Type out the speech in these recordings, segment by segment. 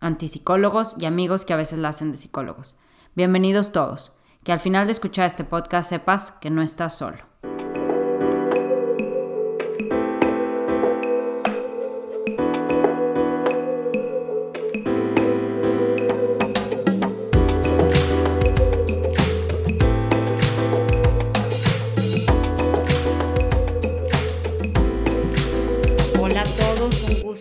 antipsicólogos y amigos que a veces la hacen de psicólogos. Bienvenidos todos. Que al final de escuchar este podcast sepas que no estás solo.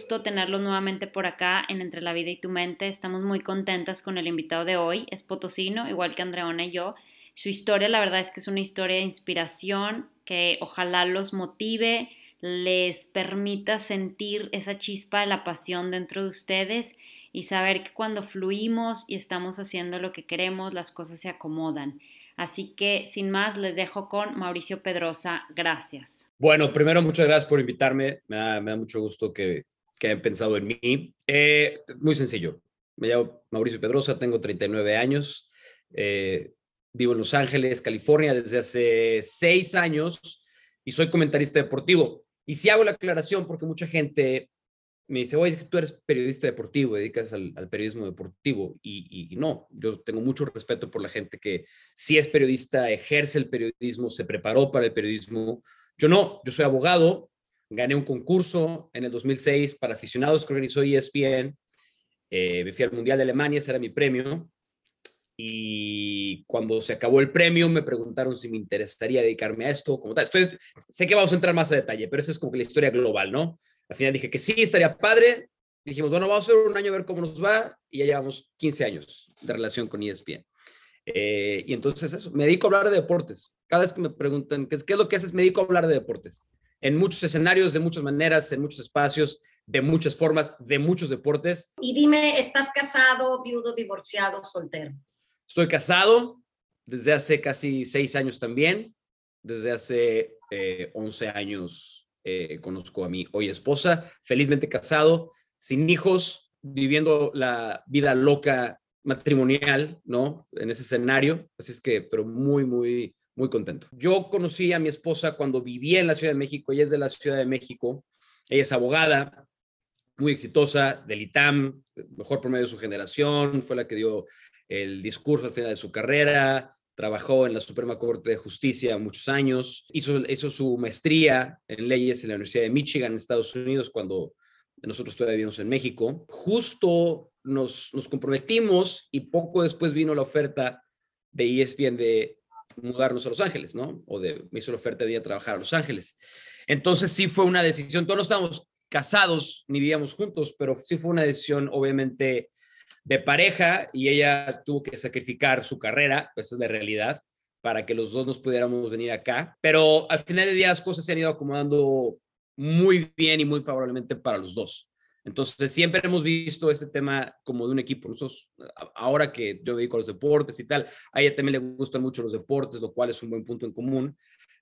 Tenerlos nuevamente por acá en Entre la Vida y tu Mente. Estamos muy contentas con el invitado de hoy. Es potosino, igual que Andreona y yo. Su historia, la verdad es que es una historia de inspiración que ojalá los motive, les permita sentir esa chispa de la pasión dentro de ustedes y saber que cuando fluimos y estamos haciendo lo que queremos, las cosas se acomodan. Así que, sin más, les dejo con Mauricio Pedrosa. Gracias. Bueno, primero, muchas gracias por invitarme. Me da, me da mucho gusto que, que han pensado en mí. Eh, muy sencillo. Me llamo Mauricio Pedrosa, tengo 39 años, eh, vivo en Los Ángeles, California, desde hace seis años y soy comentarista deportivo. Y si hago la aclaración, porque mucha gente me dice, oye, tú eres periodista deportivo, dedicas al, periodismo deportivo. Y, y, no, yo tengo mucho respeto por la gente que sí es periodista, ejerce el periodismo, se preparó para el periodismo. Yo no, yo soy abogado, gané un concurso en el 2006 para aficionados que organizó ESPN. Eh, me fui al Mundial de Alemania, ese era mi premio. Y cuando se acabó el premio, me preguntaron si me interesaría dedicarme a esto, como tal. Estoy, sé que vamos a entrar más a detalle, pero esa es como que la historia global, ¿no? Al final dije que sí, estaría padre. Dijimos, bueno, vamos a ver un año a ver cómo nos va. Y ya llevamos 15 años de relación con ESPN. Eh, y entonces eso, me dedico a hablar de deportes. Cada vez que me preguntan, ¿qué ¿qué es lo que haces? Me dedico a hablar de deportes en muchos escenarios, de muchas maneras, en muchos espacios, de muchas formas, de muchos deportes. Y dime, ¿estás casado, viudo, divorciado, soltero? Estoy casado desde hace casi seis años también. Desde hace eh, 11 años eh, conozco a mi hoy esposa, felizmente casado, sin hijos, viviendo la vida loca matrimonial, ¿no? En ese escenario. Así es que, pero muy, muy, muy contento. Yo conocí a mi esposa cuando vivía en la Ciudad de México, ella es de la Ciudad de México, ella es abogada, muy exitosa, del ITAM, mejor promedio de su generación, fue la que dio el discurso al final de su carrera, trabajó en la Suprema Corte de Justicia muchos años, hizo, hizo su maestría en leyes en la Universidad de Michigan, en Estados Unidos, cuando nosotros todavía vivimos en México. Justo nos, nos comprometimos y poco después vino la oferta de ESPN de mudarnos a Los Ángeles, ¿no? O de, me hizo la oferta de ir a trabajar a Los Ángeles. Entonces sí fue una decisión, todos no estábamos casados ni vivíamos juntos, pero sí fue una decisión obviamente de pareja y ella tuvo que sacrificar su carrera, esa es la realidad, para que los dos nos pudiéramos venir acá. Pero al final del día las cosas se han ido acomodando muy bien y muy favorablemente para los dos. Entonces, siempre hemos visto este tema como de un equipo. Nosotros, ahora que yo dedico a los deportes y tal, a ella también le gustan mucho los deportes, lo cual es un buen punto en común,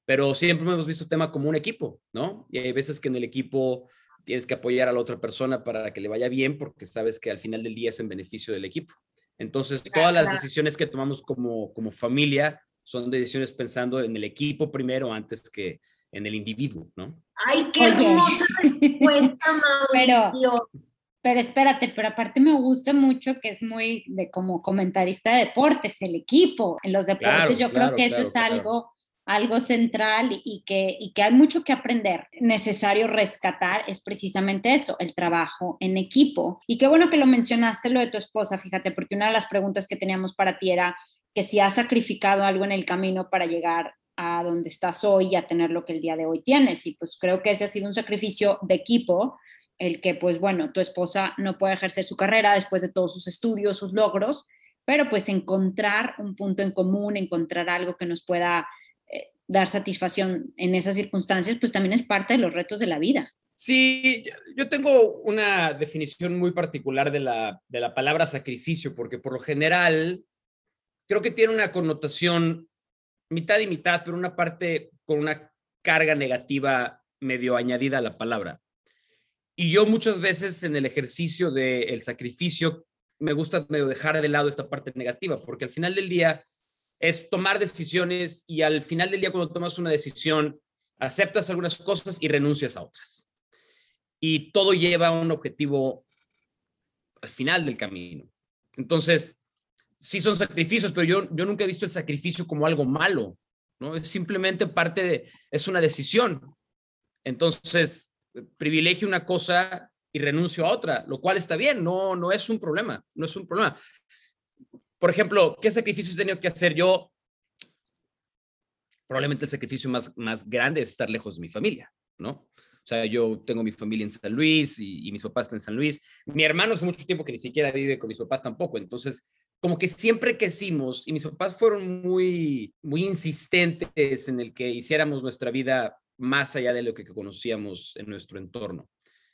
pero siempre hemos visto el tema como un equipo, ¿no? Y hay veces que en el equipo tienes que apoyar a la otra persona para que le vaya bien, porque sabes que al final del día es en beneficio del equipo. Entonces, todas las decisiones que tomamos como, como familia son decisiones pensando en el equipo primero antes que en el individuo, ¿no? Ay, qué hermosa respuesta, Mauricio. Pero, pero espérate, pero aparte me gusta mucho que es muy de como comentarista de deportes, el equipo. En los deportes yo creo que eso es algo algo central y que, y que hay mucho que aprender. Necesario rescatar es precisamente eso, el trabajo en equipo. Y qué bueno que lo mencionaste, lo de tu esposa, fíjate, porque una de las preguntas que teníamos para ti era que si has sacrificado algo en el camino para llegar a donde estás hoy y a tener lo que el día de hoy tienes. Y pues creo que ese ha sido un sacrificio de equipo, el que pues bueno, tu esposa no puede ejercer su carrera después de todos sus estudios, sus logros, pero pues encontrar un punto en común, encontrar algo que nos pueda eh, dar satisfacción en esas circunstancias, pues también es parte de los retos de la vida. Sí, yo tengo una definición muy particular de la, de la palabra sacrificio, porque por lo general creo que tiene una connotación mitad y mitad, pero una parte con una carga negativa medio añadida a la palabra. Y yo muchas veces en el ejercicio del sacrificio me gusta medio dejar de lado esta parte negativa, porque al final del día es tomar decisiones y al final del día cuando tomas una decisión, aceptas algunas cosas y renuncias a otras. Y todo lleva a un objetivo al final del camino. Entonces, sí son sacrificios, pero yo, yo nunca he visto el sacrificio como algo malo, ¿no? Es simplemente parte de, es una decisión. Entonces, privilegio una cosa y renuncio a otra, lo cual está bien, no, no es un problema, no es un problema. Por ejemplo, ¿qué sacrificios he tenido que hacer yo? Probablemente el sacrificio más, más grande es estar lejos de mi familia, ¿no? O sea, yo tengo mi familia en San Luis y, y, mis papás están en San Luis. Mi hermano hace mucho tiempo que ni siquiera vive con mis papás tampoco. Entonces, como que siempre crecimos y mis papás fueron muy, muy insistentes en el que hiciéramos nuestra vida más allá de lo que conocíamos en nuestro entorno.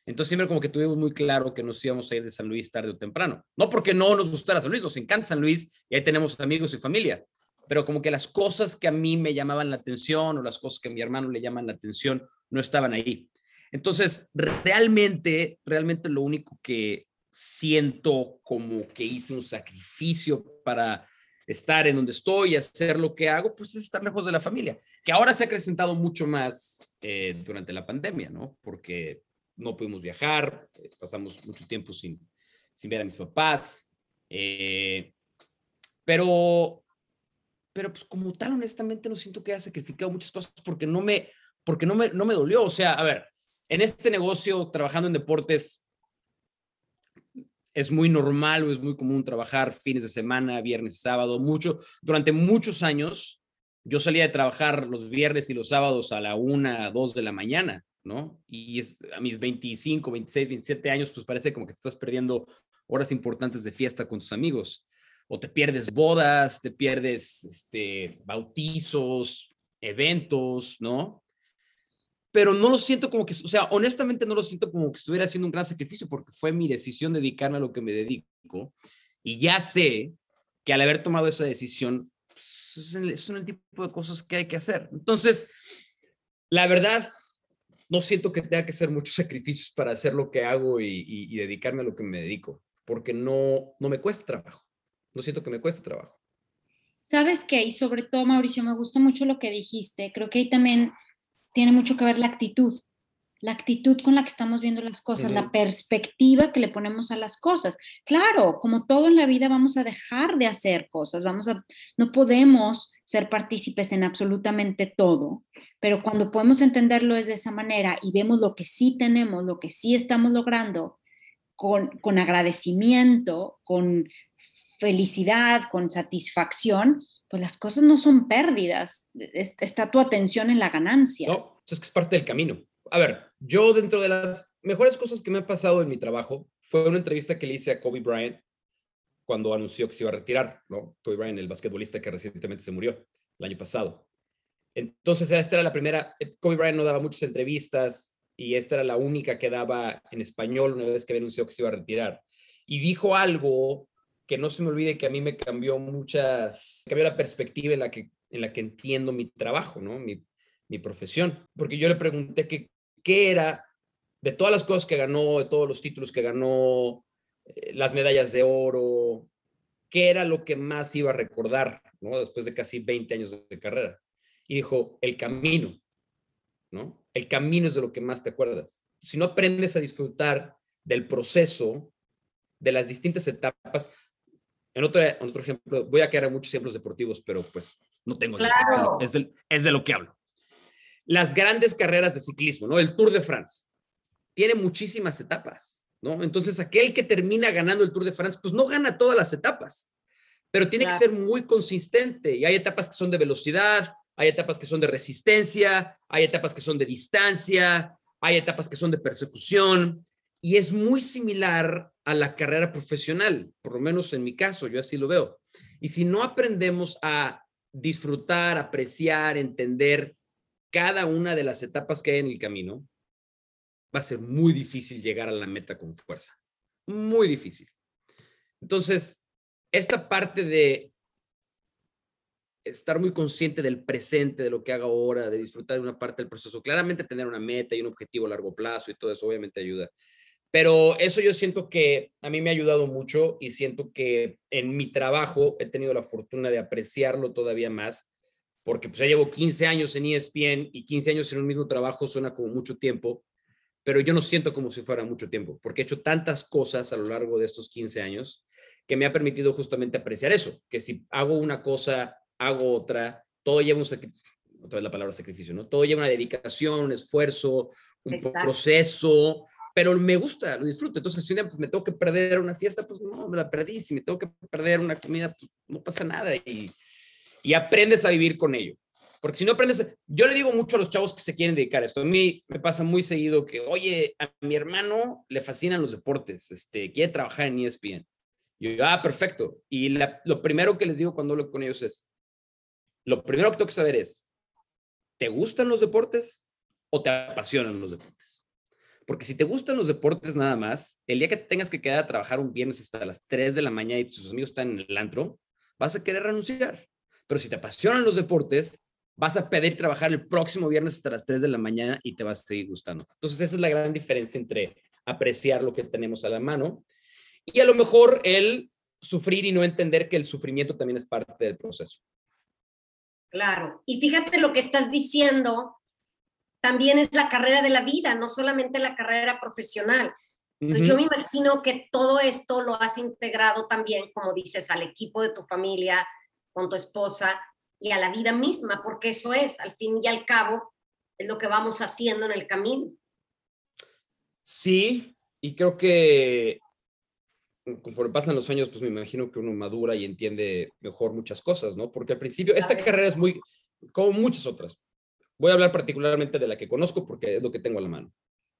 Entonces siempre como que tuvimos muy claro que nos íbamos a ir de San Luis tarde o temprano. No porque no nos gustara San Luis, nos encanta San Luis y ahí tenemos amigos y familia, pero como que las cosas que a mí me llamaban la atención o las cosas que a mi hermano le llaman la atención no estaban ahí. Entonces, realmente, realmente lo único que siento como que hice un sacrificio para estar en donde estoy y hacer lo que hago, pues es estar lejos de la familia, que ahora se ha acrecentado mucho más eh, durante la pandemia, ¿no? Porque no pudimos viajar, eh, pasamos mucho tiempo sin, sin ver a mis papás, eh, pero, pero pues como tal, honestamente, no siento que haya sacrificado muchas cosas porque no me, porque no me, no me dolió. O sea, a ver, en este negocio, trabajando en deportes, es muy normal o es muy común trabajar fines de semana, viernes sábado, mucho. Durante muchos años, yo salía de trabajar los viernes y los sábados a la una, dos de la mañana, ¿no? Y es, a mis 25, 26, 27 años, pues parece como que te estás perdiendo horas importantes de fiesta con tus amigos. O te pierdes bodas, te pierdes este, bautizos, eventos, ¿no? Pero no lo siento como que, o sea, honestamente no lo siento como que estuviera haciendo un gran sacrificio porque fue mi decisión dedicarme a lo que me dedico y ya sé que al haber tomado esa decisión pues, son el tipo de cosas que hay que hacer. Entonces, la verdad, no siento que tenga que hacer muchos sacrificios para hacer lo que hago y, y, y dedicarme a lo que me dedico, porque no, no me cuesta trabajo. No siento que me cueste trabajo. ¿Sabes qué? Y sobre todo, Mauricio, me gustó mucho lo que dijiste. Creo que ahí también tiene mucho que ver la actitud, la actitud con la que estamos viendo las cosas, la perspectiva que le ponemos a las cosas. Claro, como todo en la vida vamos a dejar de hacer cosas, vamos a no podemos ser partícipes en absolutamente todo, pero cuando podemos entenderlo es de esa manera y vemos lo que sí tenemos, lo que sí estamos logrando con, con agradecimiento, con felicidad, con satisfacción, pues las cosas no son pérdidas, está tu atención en la ganancia. No, es que es parte del camino. A ver, yo dentro de las mejores cosas que me ha pasado en mi trabajo fue una entrevista que le hice a Kobe Bryant cuando anunció que se iba a retirar, ¿no? Kobe Bryant, el basquetbolista que recientemente se murió el año pasado. Entonces, esta era la primera, eh, Kobe Bryant no daba muchas entrevistas y esta era la única que daba en español una vez que había que se iba a retirar. Y dijo algo que no se me olvide que a mí me cambió muchas, cambió la perspectiva en la que, en la que entiendo mi trabajo, ¿no? Mi, mi profesión. Porque yo le pregunté que, qué era de todas las cosas que ganó, de todos los títulos que ganó, eh, las medallas de oro, qué era lo que más iba a recordar, ¿no? Después de casi 20 años de, carrera. Y dijo, el camino, ¿no? El camino es de lo que más te acuerdas. Si no aprendes a disfrutar del proceso, de las distintas etapas, En otro, en otro ejemplo, voy a quedar en muchos ejemplos deportivos, pero pues no tengo Claro. es, de, es de lo que hablo. Las grandes carreras de ciclismo, ¿no? El Tour de France tiene muchísimas etapas, ¿no? Entonces, aquel que termina ganando el Tour de France, pues no gana todas las etapas, pero tiene Claro. que ser muy consistente. Y hay etapas que son de velocidad, hay etapas que son de resistencia, hay etapas que son de distancia, hay etapas que son de persecución. Y es muy similar a la carrera profesional, por lo menos en mi caso, yo así lo veo. Y si no aprendemos a disfrutar, apreciar, entender cada una de las etapas que hay en el camino, va a ser muy difícil llegar a la meta con fuerza. Muy difícil. Entonces, esta parte de estar muy consciente del presente, de lo que hago ahora, de disfrutar de una parte del proceso, claramente tener una meta y un objetivo a largo plazo y todo eso obviamente ayuda. Pero eso yo siento que a mí me ha ayudado mucho y siento que en mi trabajo he tenido la fortuna de apreciarlo todavía más, porque pues ya llevo 15 años en ESPN y 15 años en un mismo trabajo suena como mucho tiempo, pero yo no siento como si fuera mucho tiempo, porque he hecho tantas cosas a lo largo de estos 15 años que me ha permitido justamente apreciar eso, que si hago una cosa, hago otra, todo lleva un sacrificio, otra vez la palabra sacrificio, ¿no? Todo lleva una dedicación, un esfuerzo, un Exacto. proceso, pero me gusta, lo disfruto. Entonces, si un día pues, me tengo que perder una fiesta, pues no, me la perdí. Si me tengo que perder una comida, pues no pasa nada. Y, y aprendes a vivir con ello. Porque si no aprendes, yo le digo mucho a los chavos que se quieren dedicar a esto. A mí me pasa muy seguido que, oye, a mi hermano le fascinan los deportes, este, quiere trabajar en ESPN. Y yo, ah, perfecto. Y lo primero que les digo cuando hablo con ellos es, lo primero que tengo que saber es, ¿te gustan los deportes o te apasionan los deportes? Porque si te gustan los deportes nada más, el día que te tengas que quedar a trabajar un viernes hasta las 3 de la mañana y tus amigos están en el antro, vas a querer renunciar. Pero si te apasionan los deportes, vas a pedir trabajar el próximo viernes hasta las 3 de la mañana y te vas a seguir gustando. Entonces, esa es la gran diferencia entre apreciar lo que tenemos a la mano y a lo mejor el sufrir y no entender que el sufrimiento también es parte del proceso. Claro. Y fíjate lo que estás diciendo, también es la carrera de la vida, no solamente la carrera profesional. Entonces, yo me imagino que todo esto lo has integrado también, como dices, al equipo de tu familia, con tu esposa y a la vida misma, porque eso es, al fin y al cabo, es lo que vamos haciendo en el camino. Sí, y creo que conforme pasan los años, pues me imagino que uno madura y entiende mejor muchas cosas, ¿no? Porque al principio, esta carrera es muy, como muchas otras. Voy a hablar particularmente de la que conozco porque es lo que tengo a la mano.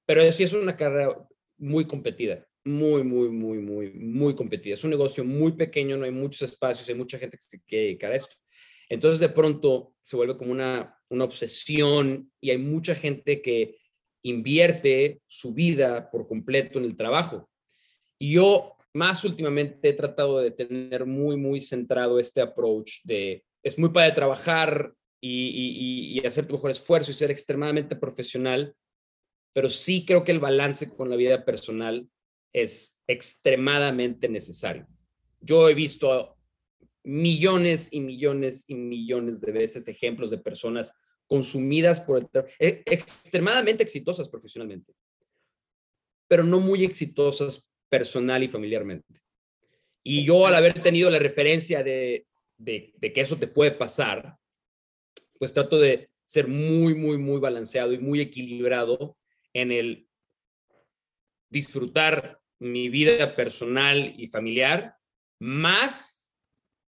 Pero sí es una carrera muy competida, muy, muy, muy, muy, muy competida. Es un negocio muy pequeño, no hay muchos espacios, hay mucha gente que se quiere dedicar a esto. Entonces, de pronto se vuelve como una, una obsesión y hay mucha gente que invierte su vida por completo en el trabajo. Y yo más últimamente he tratado de tener muy, muy centrado este approach de, es muy padre trabajar y, y, y hacer tu mejor esfuerzo y ser extremadamente profesional, pero sí creo que el balance con la vida personal es extremadamente necesario. Yo he visto millones y millones y millones de veces ejemplos de personas consumidas por el trabajo, extremadamente exitosas profesionalmente, pero no muy exitosas personal y familiarmente. Y yo al haber tenido la referencia de, de, de, que eso te puede pasar, pues trato de ser muy, muy, muy balanceado y muy equilibrado en el disfrutar mi vida personal y familiar más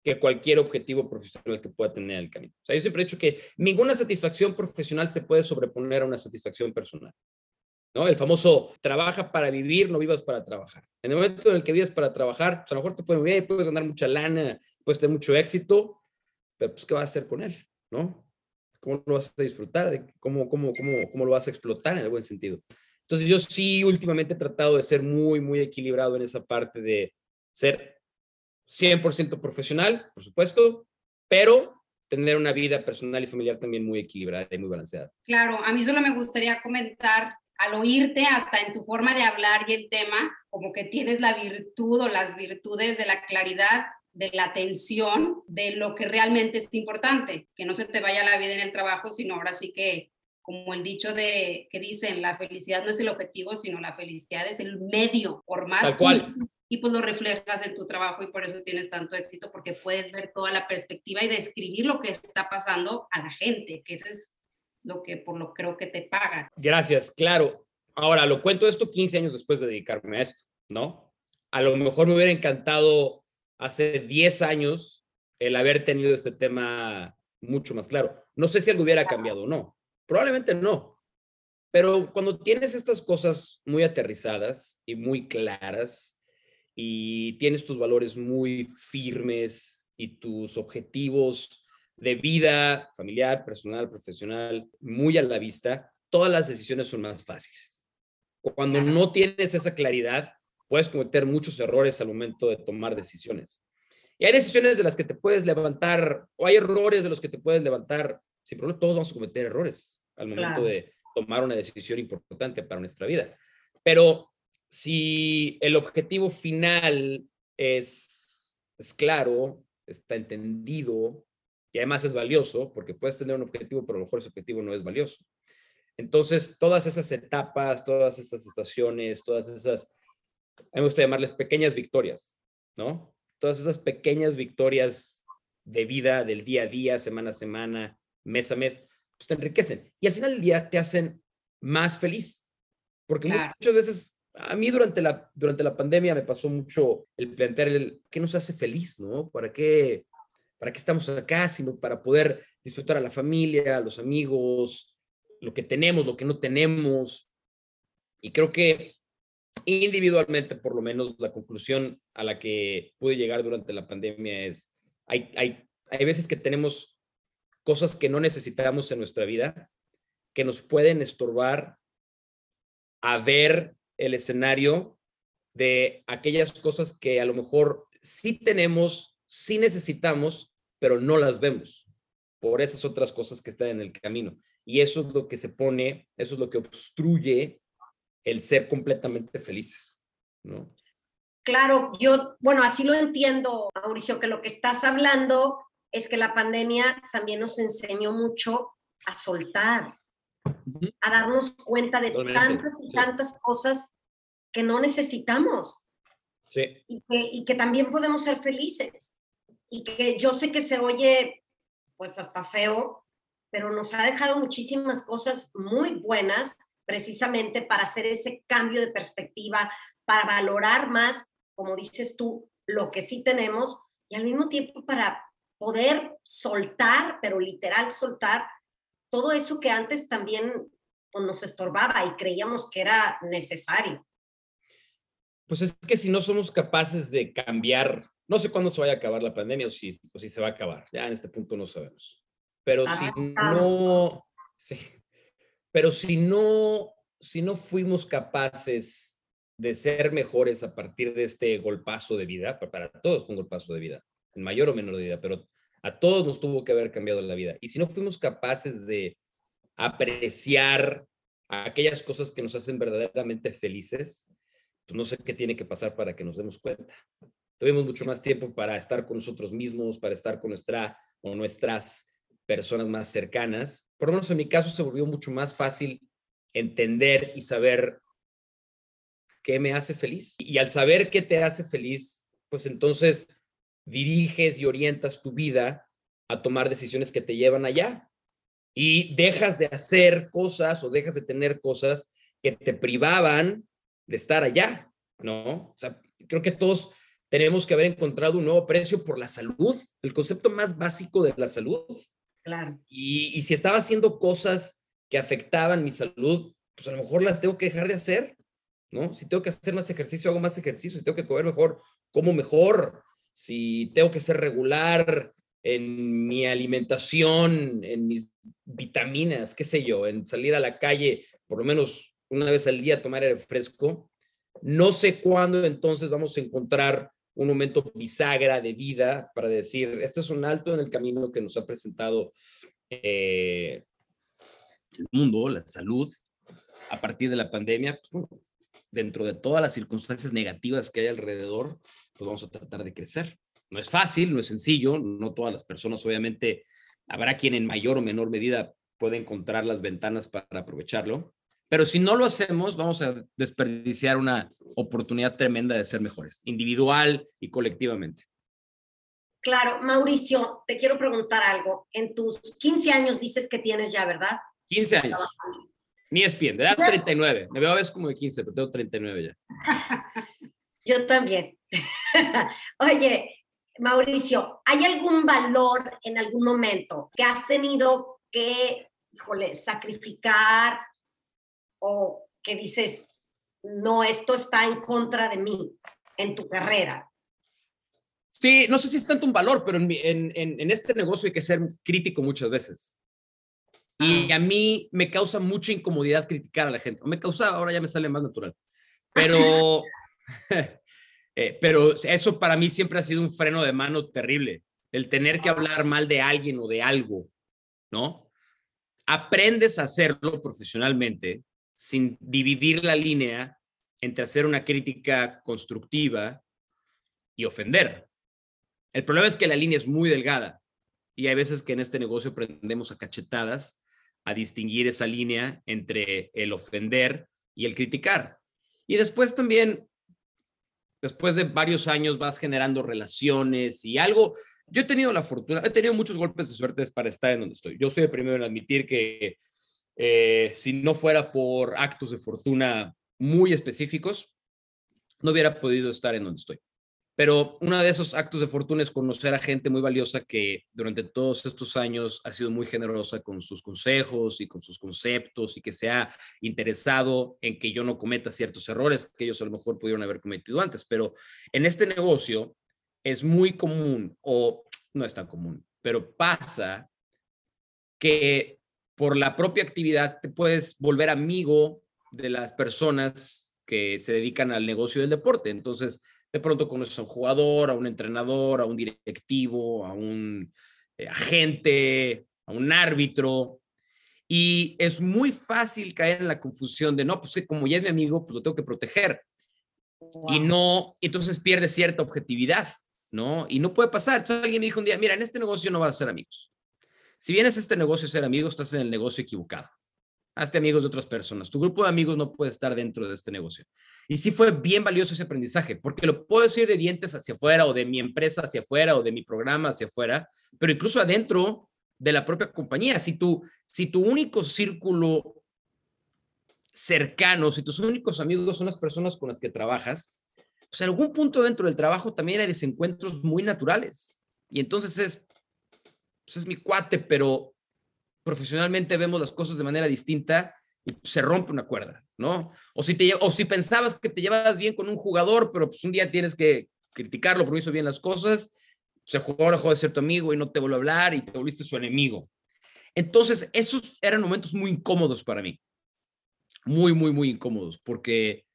que cualquier objetivo profesional que pueda tener en el camino. O sea, yo siempre he dicho que ninguna satisfacción profesional se puede sobreponer a una satisfacción personal. ¿no? El famoso trabaja para vivir, no vivas para trabajar. En el momento en el que vives para trabajar, pues a lo mejor te puedes bien, puedes ganar mucha lana, puedes tener mucho éxito, pero pues ¿qué vas a hacer con él? ¿No? ¿Cómo lo vas a disfrutar? ¿Cómo, cómo, cómo, cómo lo vas a explotar en el buen sentido? Entonces yo sí últimamente he tratado de ser muy, muy equilibrado en esa parte de ser 100% profesional, por supuesto, pero tener una vida personal y familiar también muy equilibrada y muy balanceada. Claro, a mí solo me gustaría comentar al oírte hasta en tu forma de hablar y el tema, como que tienes la virtud o las virtudes de la claridad, de la atención, de lo que realmente es importante, que no se te vaya la vida en el trabajo, sino ahora sí que, como el dicho de que dicen, la felicidad no es el objetivo, sino la felicidad es el medio, por más Tal cual. y pues lo reflejas en tu trabajo y por eso tienes tanto éxito, porque puedes ver toda la perspectiva y describir lo que está pasando a la gente, que eso es lo que por lo creo que te pagan. Gracias, claro. Ahora, lo cuento esto 15 años después de dedicarme a esto, ¿no? A lo mejor me hubiera encantado hace 10 años el haber tenido este tema mucho más claro. No sé si algo hubiera cambiado o no. Probablemente no. Pero cuando tienes estas cosas muy aterrizadas y muy claras y tienes tus valores muy firmes y tus objetivos de vida familiar, personal, profesional muy a la vista, todas las decisiones son más fáciles. Cuando no tienes esa claridad, puedes cometer muchos errores al momento de tomar decisiones. Y hay decisiones de las que te puedes levantar, o hay errores de los que te puedes levantar. Sin problema, todos vamos a cometer errores al momento de tomar una decisión importante para nuestra vida. Pero si el objetivo final es, es claro, está entendido y además es valioso, porque puedes tener un objetivo, pero a lo mejor ese objetivo no es valioso. Entonces, todas esas etapas, todas estas estaciones, todas esas, a mí me gusta llamarles pequeñas victorias, ¿no? Todas esas pequeñas victorias de vida, del día a día, semana a semana, mes a mes, pues te enriquecen. Y al final del día te hacen más feliz. Porque muchas veces, a mí durante la, durante la pandemia me pasó mucho el plantear el qué nos hace feliz, ¿no? ¿Para qué, ¿Para qué estamos acá? Sino para poder disfrutar a la familia, a los amigos, lo que tenemos, lo que no tenemos. Y creo que individualmente, por lo menos, la conclusión a la que pude llegar durante la pandemia es, hay, hay, hay veces que tenemos cosas que no necesitamos en nuestra vida, que nos pueden estorbar a ver el escenario de aquellas cosas que a lo mejor sí tenemos, sí necesitamos, pero no las vemos por esas otras cosas que están en el camino. Y eso es lo que se pone, eso es lo que obstruye el ser completamente felices, ¿no? Claro, yo, bueno, así lo entiendo, Mauricio, que lo que estás hablando es que la pandemia también nos enseñó mucho a soltar, a darnos cuenta de tantas y tantas cosas que no necesitamos. Sí. Y que, y que también podemos ser felices. Y que yo sé que se oye pues hasta feo, pero nos ha dejado muchísimas cosas muy buenas precisamente para hacer ese cambio de perspectiva, para valorar más, como dices tú, lo que sí tenemos y al mismo tiempo para poder soltar, pero literal soltar, todo eso que antes también pues, nos estorbaba y creíamos que era necesario. Pues es que si no somos capaces de cambiar, no sé cuándo se vaya a acabar la pandemia o si, o si se va a acabar, ya en este punto no sabemos. Pero si no, sí, pero si no, si no fuimos capaces de ser mejores a partir de este golpazo de vida, para todos fue un golpazo de vida, en mayor o menor medida, pero a todos nos tuvo que haber cambiado la vida. Y si no fuimos capaces de apreciar aquellas cosas que nos hacen verdaderamente felices, pues no sé qué tiene que pasar para que nos demos cuenta. Tuvimos mucho más tiempo para estar con nosotros mismos, para estar con nuestra o nuestras personas más cercanas. Por lo menos en mi caso se volvió mucho más fácil entender y saber qué me hace feliz. Y al saber qué te hace feliz, pues entonces diriges y orientas tu vida a tomar decisiones que te llevan allá. Y dejas de hacer cosas o dejas de tener cosas que te privaban de estar allá, ¿no? O sea, creo que todos tenemos que haber encontrado un nuevo precio por la salud, el concepto más básico de la salud. Y, y si estaba haciendo cosas que afectaban mi salud, pues a lo mejor las tengo que dejar de hacer, ¿no? Si tengo que hacer más ejercicio, hago más ejercicio. Si tengo que comer mejor, como mejor si tengo que ser regular en mi alimentación, en mis vitaminas, qué sé yo, en salir a la calle por lo menos una vez al día a tomar aire fresco, no sé cuándo entonces vamos a encontrar un momento bisagra de vida para decir, este es un alto en el camino que nos ha presentado eh, el mundo, la salud, a partir de la pandemia, pues, dentro de todas las circunstancias negativas que hay alrededor, pues vamos a tratar de crecer. No es fácil, no es sencillo, no todas las personas, obviamente, habrá quien en mayor o menor medida puede encontrar las ventanas para aprovecharlo, Pero si no lo hacemos, vamos a desperdiciar una oportunidad tremenda de ser mejores, individual y colectivamente. Claro, Mauricio, te quiero preguntar algo. En tus 15 años dices que tienes ya, ¿verdad? 15 años. Ni es bien, de edad 39. Me veo a veces como de 15, pero tengo 39 ya. Yo también. Oye, Mauricio, ¿hay algún valor en algún momento que has tenido que, híjole, sacrificar o que dices, no, esto está en contra de mí en tu carrera? Sí, no sé si es tanto un valor, pero en, este negocio hay que ser crítico muchas veces. Y ah. a mí me causa mucha incomodidad criticar a la gente. me causaba, ahora ya me sale más natural. Pero, eh, pero eso para mí siempre ha sido un freno de mano terrible. El tener que hablar mal de alguien o de algo, ¿no? Aprendes a hacerlo profesionalmente sin dividir la línea entre hacer una crítica constructiva y ofender. El problema es que la línea es muy delgada y hay veces que en este negocio aprendemos a cachetadas a distinguir esa línea entre el ofender y el criticar. Y después también, después de varios años vas generando relaciones y algo. Yo he tenido la fortuna, he tenido muchos golpes de suerte para estar en donde estoy. Yo soy el primero en admitir que eh, si no fuera por actos de fortuna muy específicos, no hubiera podido estar en donde estoy. Pero uno de esos actos de fortuna es conocer a gente muy valiosa que durante todos estos años ha sido muy generosa con sus consejos y con sus conceptos y que se ha interesado en que yo no cometa ciertos errores que ellos a lo mejor pudieron haber cometido antes. Pero en este negocio es muy común, o no es tan común, pero pasa que por la propia actividad te puedes volver amigo de las personas que se dedican al negocio del deporte. Entonces, de pronto conoces a un jugador, a un entrenador, a un directivo, a un eh, agente, a un árbitro. Y es muy fácil caer en la confusión de, no, pues como ya es mi amigo, pues lo tengo que proteger. Y no, entonces pierde cierta objetividad, ¿no? Y no puede pasar. Entonces alguien me dijo un día, mira, en este negocio no vas a ser amigos. Si vienes a este negocio a ser amigos, estás en el negocio equivocado. Hazte amigos de otras personas. Tu grupo de amigos no puede estar dentro de este negocio. Y sí fue bien valioso ese aprendizaje, porque lo puedo decir de dientes hacia afuera o de mi empresa hacia afuera o de mi programa hacia afuera, pero incluso adentro de la propia compañía. Si tu, si tu único círculo cercano, si tus únicos amigos son las personas con las que trabajas, pues en algún punto dentro del trabajo también hay desencuentros muy naturales. Y entonces es, pues es mi cuate, pero profesionalmente vemos las cosas de manera distinta y se rompe una cuerda, ¿no? O si, te, o si pensabas que te llevabas bien con un jugador, pero pues un día tienes que criticarlo porque hizo bien las cosas, el jugador dejó de ser tu amigo y no te volvió a hablar y te volviste su enemigo. Entonces, esos eran momentos muy incómodos para mí. Muy, muy, muy incómodos, porque,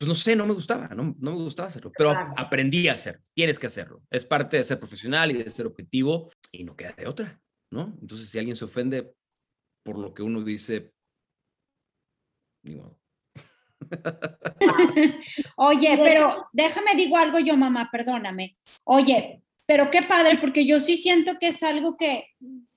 pues no sé, no me gustaba, no, no me gustaba hacerlo, pero aprendí a hacerlo. Tienes que hacerlo. Es parte de ser profesional y de ser objetivo y no queda de otra, ¿no? Entonces, si alguien se ofende por lo que uno dice, Oye, pero déjame digo algo yo, mamá, perdóname. Oye, pero qué padre, porque yo sí siento que es algo que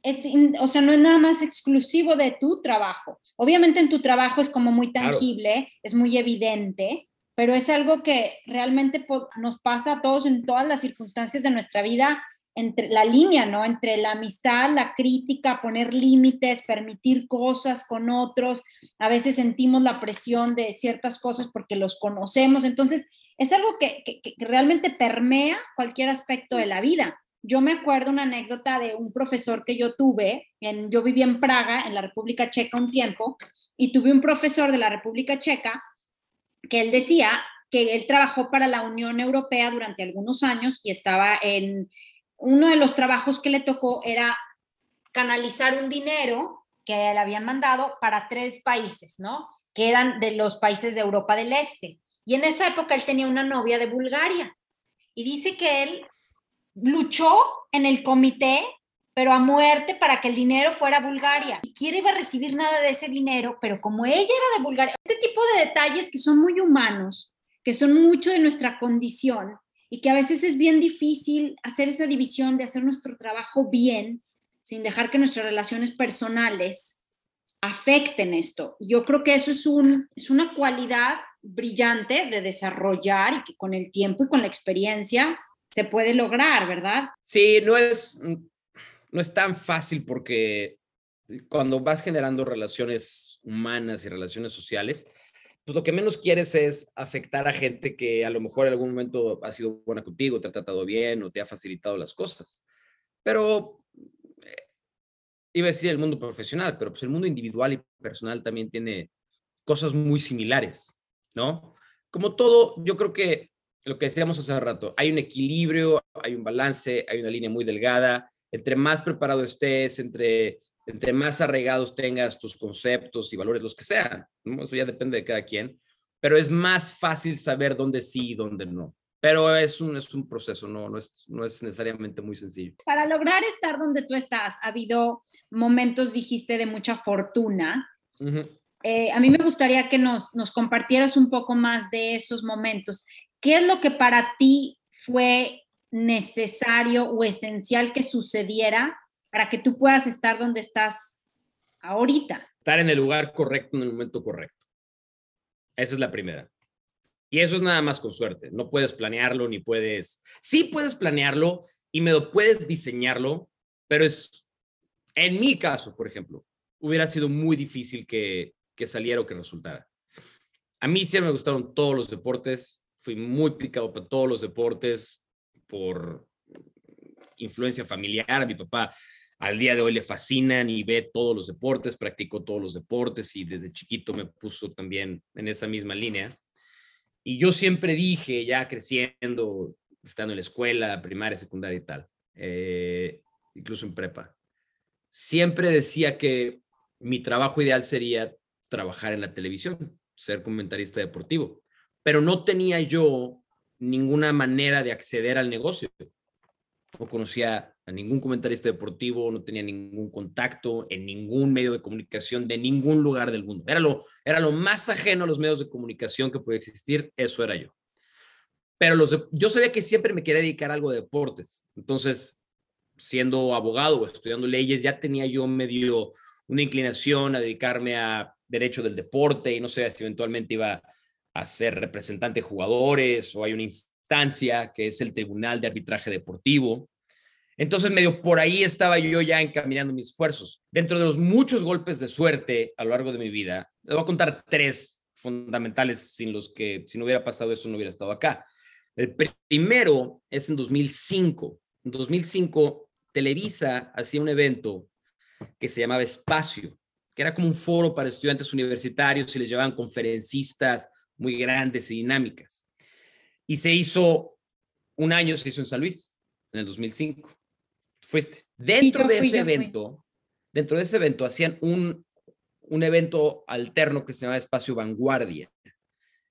es, o sea, no es nada más exclusivo de tu trabajo. Obviamente en tu trabajo es como muy tangible, es muy evidente, pero es algo que realmente nos pasa a todos en todas las circunstancias de nuestra vida entre la línea, ¿no? Entre la amistad, la crítica, poner límites, permitir cosas con otros. A veces sentimos la presión de ciertas cosas porque los conocemos. Entonces, es algo que, realmente permea cualquier aspecto de la vida. Yo me acuerdo una anécdota de un profesor que yo tuve, en, yo vivía en Praga, en la República Checa un tiempo, y tuve un profesor de la República Checa que él decía que él trabajó para la Unión Europea durante algunos años y estaba en, uno de los trabajos que le tocó era canalizar un dinero que le habían mandado para tres países, ¿no? Que eran de los países de Europa del Este. Y en esa época él tenía una novia de Bulgaria. Y dice que él luchó en el comité, pero a muerte para que el dinero fuera a Bulgaria. Ni siquiera iba a recibir nada de ese dinero, pero como ella era de Bulgaria, este tipo de detalles que son muy humanos, que son mucho de nuestra condición, y que a veces es bien difícil hacer esa división de hacer nuestro trabajo bien sin dejar que nuestras relaciones personales afecten esto. Yo creo que eso es, un, es una cualidad brillante de desarrollar y que con el tiempo y con la experiencia se puede lograr, ¿verdad? Sí, no es, no es tan fácil porque cuando vas generando relaciones humanas y relaciones sociales, pues lo que menos quieres es afectar a gente que a lo mejor en algún momento ha sido buena contigo, te ha tratado bien o te ha facilitado las cosas. Pero eh, iba a decir el mundo profesional, pero pues el mundo individual y personal también tiene cosas muy similares, ¿no? Como todo, yo creo que lo que decíamos hace rato, hay un equilibrio, hay un balance, hay una línea muy delgada. Entre más preparado estés, entre entre más arraigados tengas tus conceptos y valores, los que sean, eso ya depende de cada quien, pero es más fácil saber dónde sí y dónde no. Pero es un, es un proceso, no, no, es, no es necesariamente muy sencillo. Para lograr estar donde tú estás, ha habido momentos, dijiste, de mucha fortuna. Eh, a mí me gustaría que nos, nos compartieras un poco más de esos momentos. ¿Qué es lo que para ti fue necesario o esencial que sucediera para que tú puedas estar donde estás ahorita. Estar en el lugar correcto en el momento correcto. Esa es la primera. Y eso es nada más con suerte. No puedes planearlo ni puedes... Sí puedes planearlo y me lo puedes diseñarlo, pero es, en mi caso, por ejemplo, hubiera sido muy difícil que, que saliera o que resultara. A mí sí me gustaron todos los deportes, fui muy picado por todos los deportes por influencia familiar. Mi papá al día de hoy le fascinan y ve todos los deportes, practicó todos los deportes y desde chiquito me puso también en esa misma línea. Y yo siempre dije, ya creciendo, estando en la escuela, primaria, secundaria y tal, eh, incluso en prepa, siempre decía que mi trabajo ideal sería trabajar en la televisión, ser comentarista deportivo, pero no tenía yo ninguna manera de acceder al negocio. No conocía a ningún comentarista deportivo, no tenía ningún contacto en ningún medio de comunicación de ningún lugar del mundo. Era lo, era lo más ajeno a los medios de comunicación que puede existir, eso era yo. Pero los yo sabía que siempre me quería dedicar a algo de deportes. Entonces, siendo abogado o estudiando leyes, ya tenía yo medio una inclinación a dedicarme a derecho del deporte y no sé si eventualmente iba a ser representante de jugadores o hay una instancia que es el Tribunal de Arbitraje Deportivo, entonces, medio por ahí estaba yo ya encaminando mis esfuerzos. Dentro de los muchos golpes de suerte a lo largo de mi vida, les voy a contar tres fundamentales sin los que, si no hubiera pasado eso, no hubiera estado acá. El primero es en 2005. En 2005, Televisa hacía un evento que se llamaba Espacio, que era como un foro para estudiantes universitarios y les llevaban conferencistas muy grandes y dinámicas. Y se hizo un año, se hizo en San Luis, en el 2005 fuiste. Dentro de ese evento, dentro de ese evento hacían un, un evento alterno que se llama Espacio Vanguardia,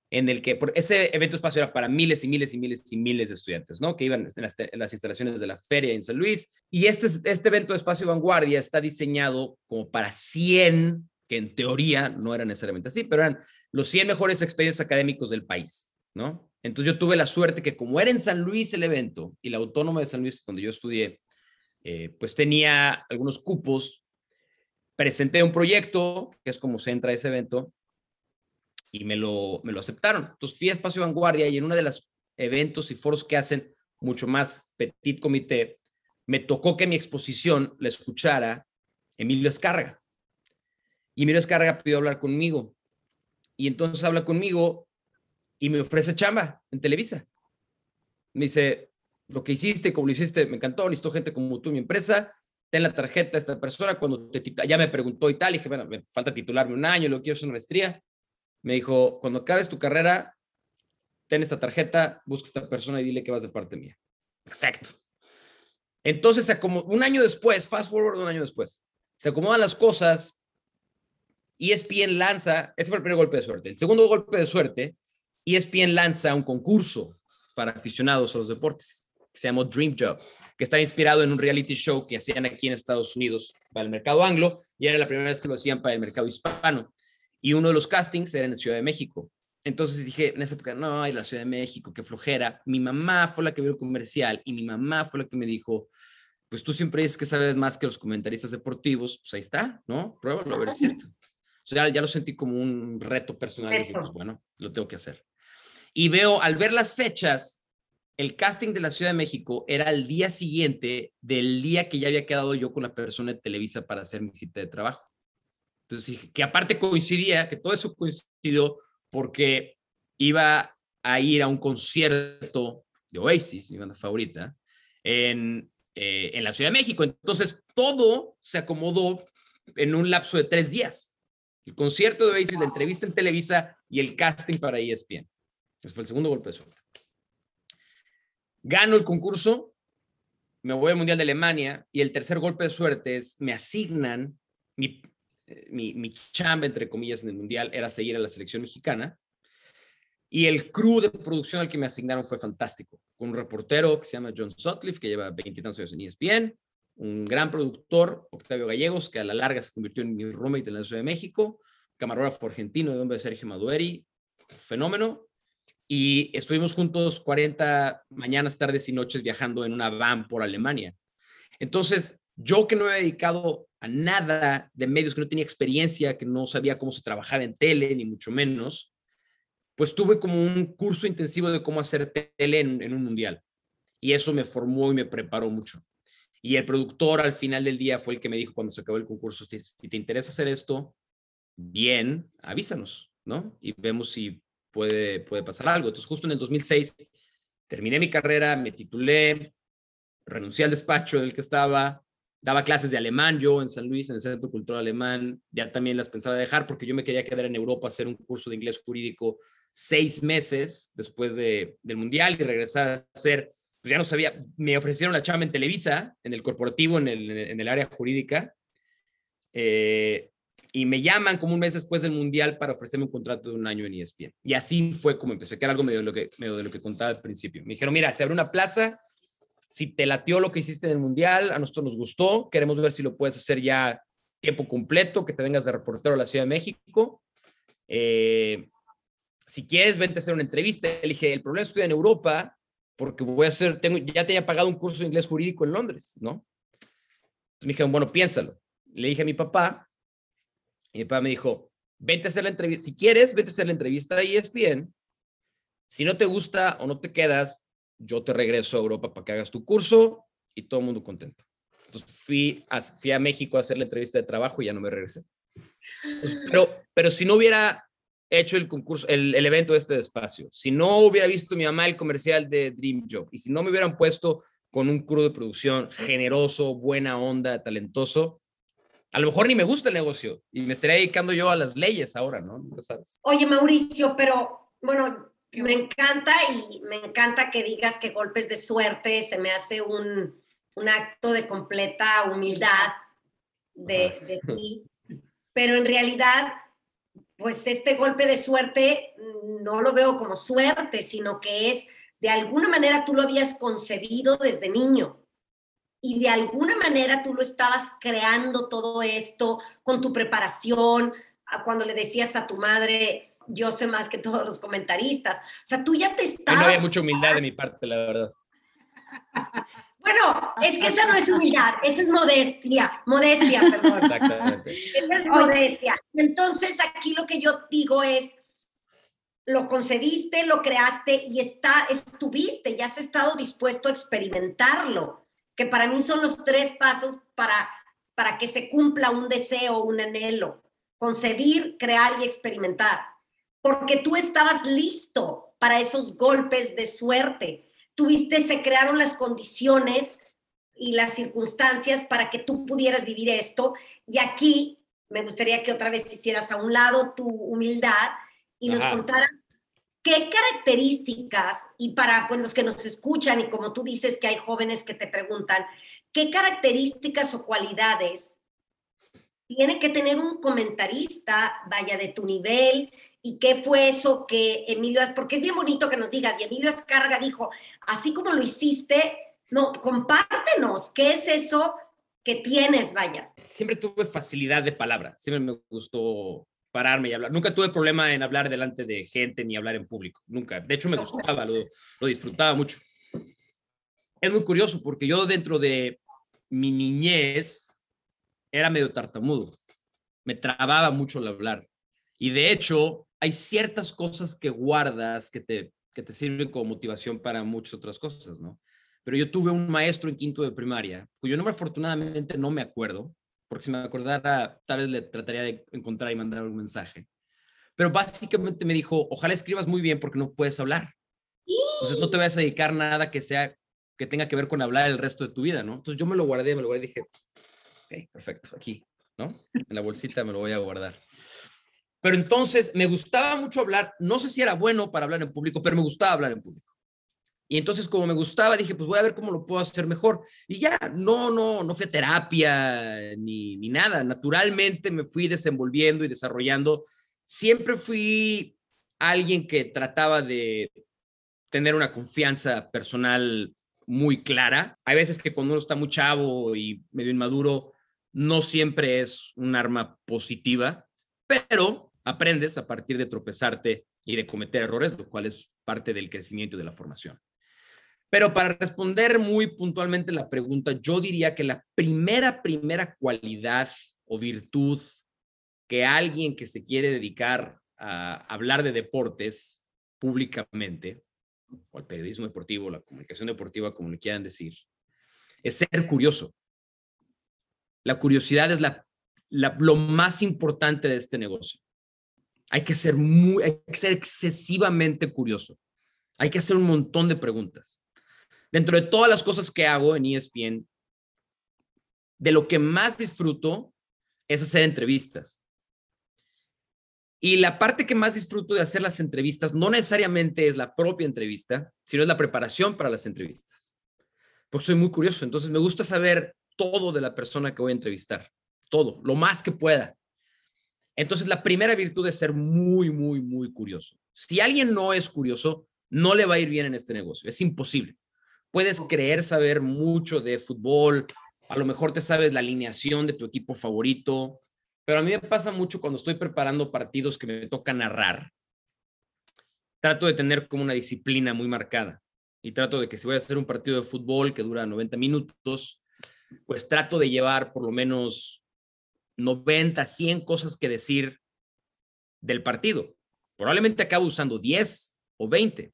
en el que por ese evento espacio era para miles y miles y miles y miles de estudiantes, ¿no? Que iban en las, instalaciones de la feria en San Luis. Y este, este evento de Espacio Vanguardia está diseñado como para 100, que en teoría no eran necesariamente así, pero eran los 100 mejores expedientes académicos del país, ¿no? Entonces yo tuve la suerte que como era en San Luis el evento y la Autónoma de San Luis, cuando yo estudié, eh, pues tenía algunos cupos, presenté un proyecto, que es como se entra ese evento, y me lo, me lo aceptaron. Entonces fui a Espacio Vanguardia y en uno de los eventos y foros que hacen mucho más petit comité, me tocó que mi exposición la escuchara Emilio Escarga. Y Emilio Escarga pidió hablar conmigo. Y entonces habla conmigo y me ofrece chamba en Televisa. Me dice, lo que hiciste, como lo hiciste, me encantó, necesito gente como tú en mi empresa, ten la tarjeta a esta persona, cuando te, ya me preguntó y tal, dije, bueno, me falta titularme un año, lo quiero hacer una maestría, me dijo, cuando acabes tu carrera, ten esta tarjeta, busca a esta persona y dile que vas de parte mía. Perfecto. Entonces, como un año después, fast forward un año después, se acomodan las cosas, ESPN lanza, ese fue el primer golpe de suerte. El segundo golpe de suerte, ESPN lanza un concurso para aficionados a los deportes que se llamó Dream Job, que está inspirado en un reality show que hacían aquí en Estados Unidos para el mercado anglo y era la primera vez que lo hacían para el mercado hispano. Y uno de los castings era en Ciudad de México. Entonces dije, en esa época, no, hay la Ciudad de México, qué flojera. Mi mamá fue la que vio el comercial y mi mamá fue la que me dijo, pues tú siempre dices que sabes más que los comentaristas deportivos, pues ahí está, ¿no? Pruébalo, a ver, es cierto. O sea, ya lo sentí como un reto personal. Y dije, pues bueno, lo tengo que hacer. Y veo, al ver las fechas, el casting de la Ciudad de México era el día siguiente del día que ya había quedado yo con la persona de Televisa para hacer mi cita de trabajo. Entonces dije, que aparte coincidía, que todo eso coincidió porque iba a ir a un concierto de Oasis, mi banda favorita, en, eh, en la Ciudad de México. Entonces todo se acomodó en un lapso de tres días. El concierto de Oasis, la entrevista en Televisa y el casting para ESPN. Ese fue el segundo golpe de suerte. Gano el concurso, me voy al Mundial de Alemania y el tercer golpe de suerte es me asignan mi, eh, mi, mi chamba, entre comillas, en el Mundial era seguir a la selección mexicana. Y el crew de producción al que me asignaron fue fantástico, con un reportero que se llama John Sutcliffe, que lleva veintitantos años en ESPN, un gran productor, Octavio Gallegos, que a la larga se convirtió en mi roommate en la Ciudad de México, camarógrafo argentino de nombre de Sergio Madueri, fenómeno, y estuvimos juntos 40 mañanas, tardes y noches viajando en una van por Alemania. Entonces, yo que no me he dedicado a nada de medios, que no tenía experiencia, que no sabía cómo se trabajaba en tele, ni mucho menos, pues tuve como un curso intensivo de cómo hacer tele en, en un mundial. Y eso me formó y me preparó mucho. Y el productor al final del día fue el que me dijo cuando se acabó el concurso, si te interesa hacer esto, bien, avísanos, ¿no? Y vemos si puede, puede pasar algo. Entonces, justo en el 2006, terminé mi carrera, me titulé, renuncié al despacho en el que estaba, daba clases de alemán yo en San Luis, en el Centro Cultural Alemán, ya también las pensaba dejar porque yo me quería quedar en Europa a hacer un curso de inglés jurídico seis meses después de, del Mundial y regresar a hacer, pues ya no sabía, me ofrecieron la chamba en Televisa, en el corporativo, en el, en el área jurídica. Eh, y me llaman como un mes después del Mundial para ofrecerme un contrato de un año en ESPN. Y así fue como empecé, que era algo medio de lo que, medio de lo que contaba al principio. Me dijeron, mira, se abre una plaza, si te latió lo que hiciste en el Mundial, a nosotros nos gustó, queremos ver si lo puedes hacer ya tiempo completo, que te vengas de reportero a la Ciudad de México. Eh, si quieres, vente a hacer una entrevista. Le dije, el problema es que estoy en Europa porque voy a hacer, ya te pagado un curso de inglés jurídico en Londres, ¿no? Entonces me dijeron, bueno, piénsalo. Le dije a mi papá, y mi papá me dijo, vente a hacer la entrevista, si quieres, vente a hacer la entrevista a ESPN. Si no te gusta o no te quedas, yo te regreso a Europa para que hagas tu curso y todo el mundo contento. Entonces fui a, fui a México a hacer la entrevista de trabajo y ya no me regresé. Pues, pero, pero si no hubiera hecho el concurso, el, el evento de este despacio, si no hubiera visto mi mamá el comercial de Dream Job y si no me hubieran puesto con un crew de producción generoso, buena onda, talentoso, a lo mejor ni me gusta el negocio y me estaría dedicando yo a las leyes ahora, ¿no? Nunca sabes. Oye, Mauricio, pero bueno, me encanta y me encanta que digas que golpes de suerte se me hace un, un acto de completa humildad de, de ti, pero en realidad, pues este golpe de suerte no lo veo como suerte, sino que es, de alguna manera tú lo habías concebido desde niño y de alguna manera tú lo estabas creando todo esto con tu preparación, cuando le decías a tu madre, yo sé más que todos los comentaristas. O sea, tú ya te estabas... No había mucha humildad de mi parte, la verdad. Bueno, es que esa no es humildad, esa es modestia, modestia, perdón. Exactamente. Esa es modestia. Entonces, aquí lo que yo digo es, lo concediste, lo creaste y está, estuviste, ya has estado dispuesto a experimentarlo que para mí son los tres pasos para, para que se cumpla un deseo, un anhelo, concebir, crear y experimentar. Porque tú estabas listo para esos golpes de suerte. Tuviste, se crearon las condiciones y las circunstancias para que tú pudieras vivir esto. Y aquí me gustaría que otra vez hicieras a un lado tu humildad y nos contaras ¿Qué características, y para pues, los que nos escuchan, y como tú dices que hay jóvenes que te preguntan, ¿qué características o cualidades tiene que tener un comentarista, vaya, de tu nivel? ¿Y qué fue eso que Emilio, porque es bien bonito que nos digas, y Emilio Escarga dijo, así como lo hiciste, no, compártenos, ¿qué es eso que tienes, vaya? Siempre tuve facilidad de palabra, siempre me gustó pararme y hablar. Nunca tuve problema en hablar delante de gente ni hablar en público, nunca. De hecho, me gustaba, lo, lo disfrutaba mucho. Es muy curioso porque yo dentro de mi niñez era medio tartamudo. Me trababa mucho el hablar. Y de hecho, hay ciertas cosas que guardas que te, que te sirven como motivación para muchas otras cosas, ¿no? Pero yo tuve un maestro en quinto de primaria, cuyo nombre afortunadamente no me acuerdo, porque si me acordara, tal vez le trataría de encontrar y mandar algún mensaje. Pero básicamente me dijo, ojalá escribas muy bien porque no puedes hablar. Entonces no te vas a dedicar nada que sea que tenga que ver con hablar el resto de tu vida, ¿no? Entonces yo me lo guardé, me lo guardé y dije, ok, perfecto, aquí, ¿no? En la bolsita me lo voy a guardar. Pero entonces me gustaba mucho hablar, no sé si era bueno para hablar en público, pero me gustaba hablar en público. Y entonces como me gustaba, dije, pues voy a ver cómo lo puedo hacer mejor. Y ya, no, no, no fui a terapia ni, ni nada. Naturalmente me fui desenvolviendo y desarrollando. Siempre fui alguien que trataba de tener una confianza personal muy clara. Hay veces que cuando uno está muy chavo y medio inmaduro, no siempre es un arma positiva, pero aprendes a partir de tropezarte y de cometer errores, lo cual es parte del crecimiento y de la formación. Pero para responder muy puntualmente la pregunta, yo diría que la primera, primera cualidad o virtud que alguien que se quiere dedicar a hablar de deportes públicamente o al periodismo deportivo, la comunicación deportiva, como le quieran decir, es ser curioso. La curiosidad es lo más importante de este negocio. Hay que ser muy, hay que ser excesivamente curioso. Hay que hacer un montón de preguntas. Dentro de todas las cosas que hago en ESPN, de lo que más disfruto es hacer entrevistas. Y la parte que más disfruto de hacer las entrevistas no necesariamente es la propia entrevista, sino es la preparación para las entrevistas. Porque soy muy curioso, entonces me gusta saber todo de la persona que voy a entrevistar, todo, lo más que pueda. Entonces la primera virtud es ser muy, muy, muy curioso. Si alguien no es curioso, no le va a ir bien en este negocio, es imposible. Puedes creer saber mucho de fútbol, a lo mejor te sabes la alineación de tu equipo favorito, pero a mí me pasa mucho cuando estoy preparando partidos que me toca narrar. Trato de tener como una disciplina muy marcada y trato de que si voy a hacer un partido de fútbol que dura 90 minutos, pues trato de llevar por lo menos 90, 100 cosas que decir del partido. Probablemente acabo usando 10 o 20,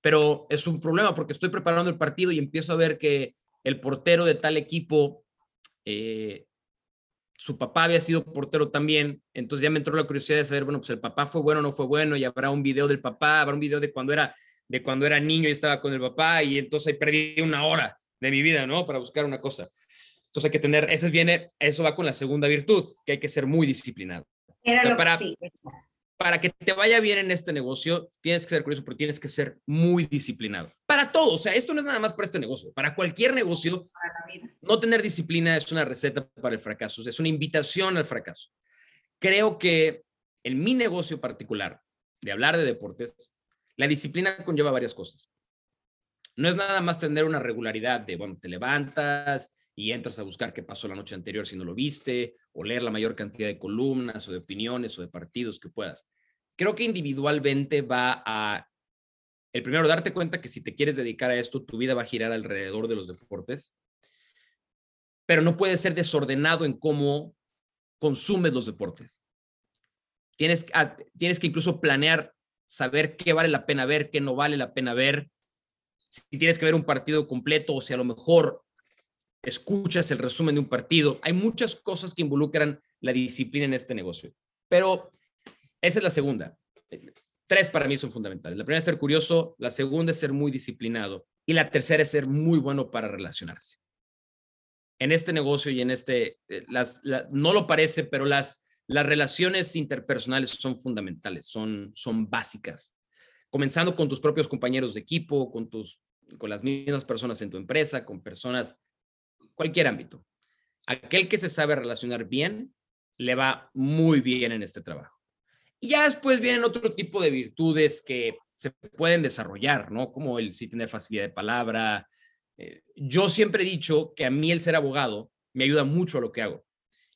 pero es un problema porque estoy preparando el partido y empiezo a ver que el portero de tal equipo eh, su papá había sido portero también, entonces ya me entró la curiosidad de saber, bueno, pues el papá fue bueno o no fue bueno, y habrá un video del papá, habrá un video de cuando era, de cuando era niño y estaba con el papá, y entonces ahí perdí una hora de mi vida, ¿no? Para buscar una cosa. Entonces hay que tener, eso viene, eso va con la segunda virtud, que hay que ser muy disciplinado. Era para, sí para que te vaya bien en este negocio, tienes que ser curioso, pero tienes que ser muy disciplinado. Para todo, o sea, esto no es nada más para este negocio, para cualquier negocio, no tener disciplina es una receta para el fracaso, es una invitación al fracaso. Creo que en mi negocio particular, de hablar de deportes, la disciplina conlleva varias cosas. No es nada más tener una regularidad de, bueno, te levantas, y entras a buscar qué pasó la noche anterior si no lo viste, o leer la mayor cantidad de columnas o de opiniones o de partidos que puedas. Creo que individualmente va a, el primero, darte cuenta que si te quieres dedicar a esto, tu vida va a girar alrededor de los deportes, pero no puede ser desordenado en cómo consumes los deportes. Tienes, tienes que incluso planear, saber qué vale la pena ver, qué no vale la pena ver, si tienes que ver un partido completo o si a lo mejor escuchas el resumen de un partido. Hay muchas cosas que involucran la disciplina en este negocio, pero esa es la segunda. Tres para mí son fundamentales. La primera es ser curioso, la segunda es ser muy disciplinado y la tercera es ser muy bueno para relacionarse. En este negocio y en este, eh, las, no lo parece, pero las, las relaciones interpersonales son fundamentales, son, son básicas. Comenzando con tus propios compañeros de equipo, con, tus, con las mismas personas en tu empresa, con personas cualquier ámbito. Aquel que se sabe relacionar bien, le va muy bien en este trabajo. Y ya después vienen otro tipo de virtudes que se pueden desarrollar, ¿no? Como el sí tener facilidad de palabra. Eh, yo siempre he dicho que a mí el ser abogado me ayuda mucho a lo que hago.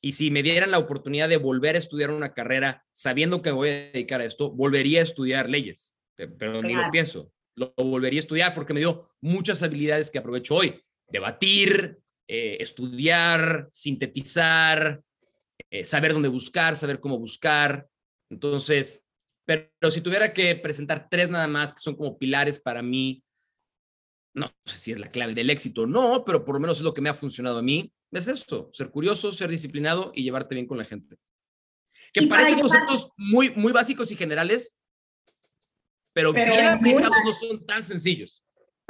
Y si me dieran la oportunidad de volver a estudiar una carrera sabiendo que me voy a dedicar a esto, volvería a estudiar leyes. Pero ni lo pienso. Lo volvería a estudiar porque me dio muchas habilidades que aprovecho hoy. Debatir, eh, estudiar, sintetizar, eh, saber dónde buscar, saber cómo buscar. Entonces, pero, si tuviera que presentar tres nada más que son como pilares para mí, no sé si es la clave del éxito o no, pero por lo menos es lo que me ha funcionado a mí, es esto, ser curioso, ser disciplinado y llevarte bien con la gente. Que parecen conceptos muy, muy básicos y generales, pero, pero bien aplicados no son tan sencillos.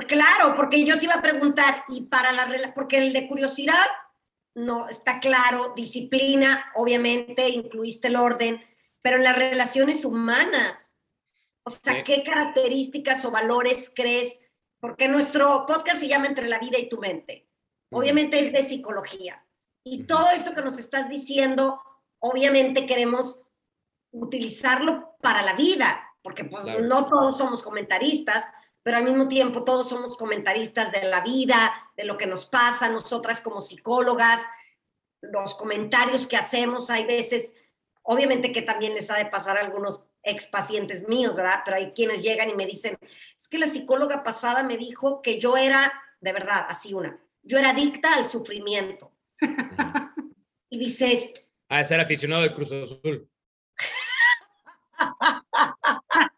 Claro, porque yo te iba a preguntar, y para la porque el de curiosidad, no, está claro, disciplina, obviamente, incluiste el orden, pero en las relaciones humanas, o sea, ¿qué características o valores crees? Porque nuestro podcast se llama Entre la vida y tu mente. Obviamente es de psicología. Y todo esto que nos estás diciendo, obviamente queremos utilizarlo para la vida, porque pues no todos somos comentaristas, pero al mismo tiempo todos somos comentaristas de la vida, de lo que nos pasa, nosotras como psicólogas, los comentarios que hacemos, hay veces, obviamente que también les ha de pasar a algunos ex pacientes míos, ¿verdad? Pero hay quienes llegan y me dicen, es que la psicóloga pasada me dijo que yo era, de verdad, así una, yo era adicta al sufrimiento. y dices... Ah, ser aficionado de Cruz Azul.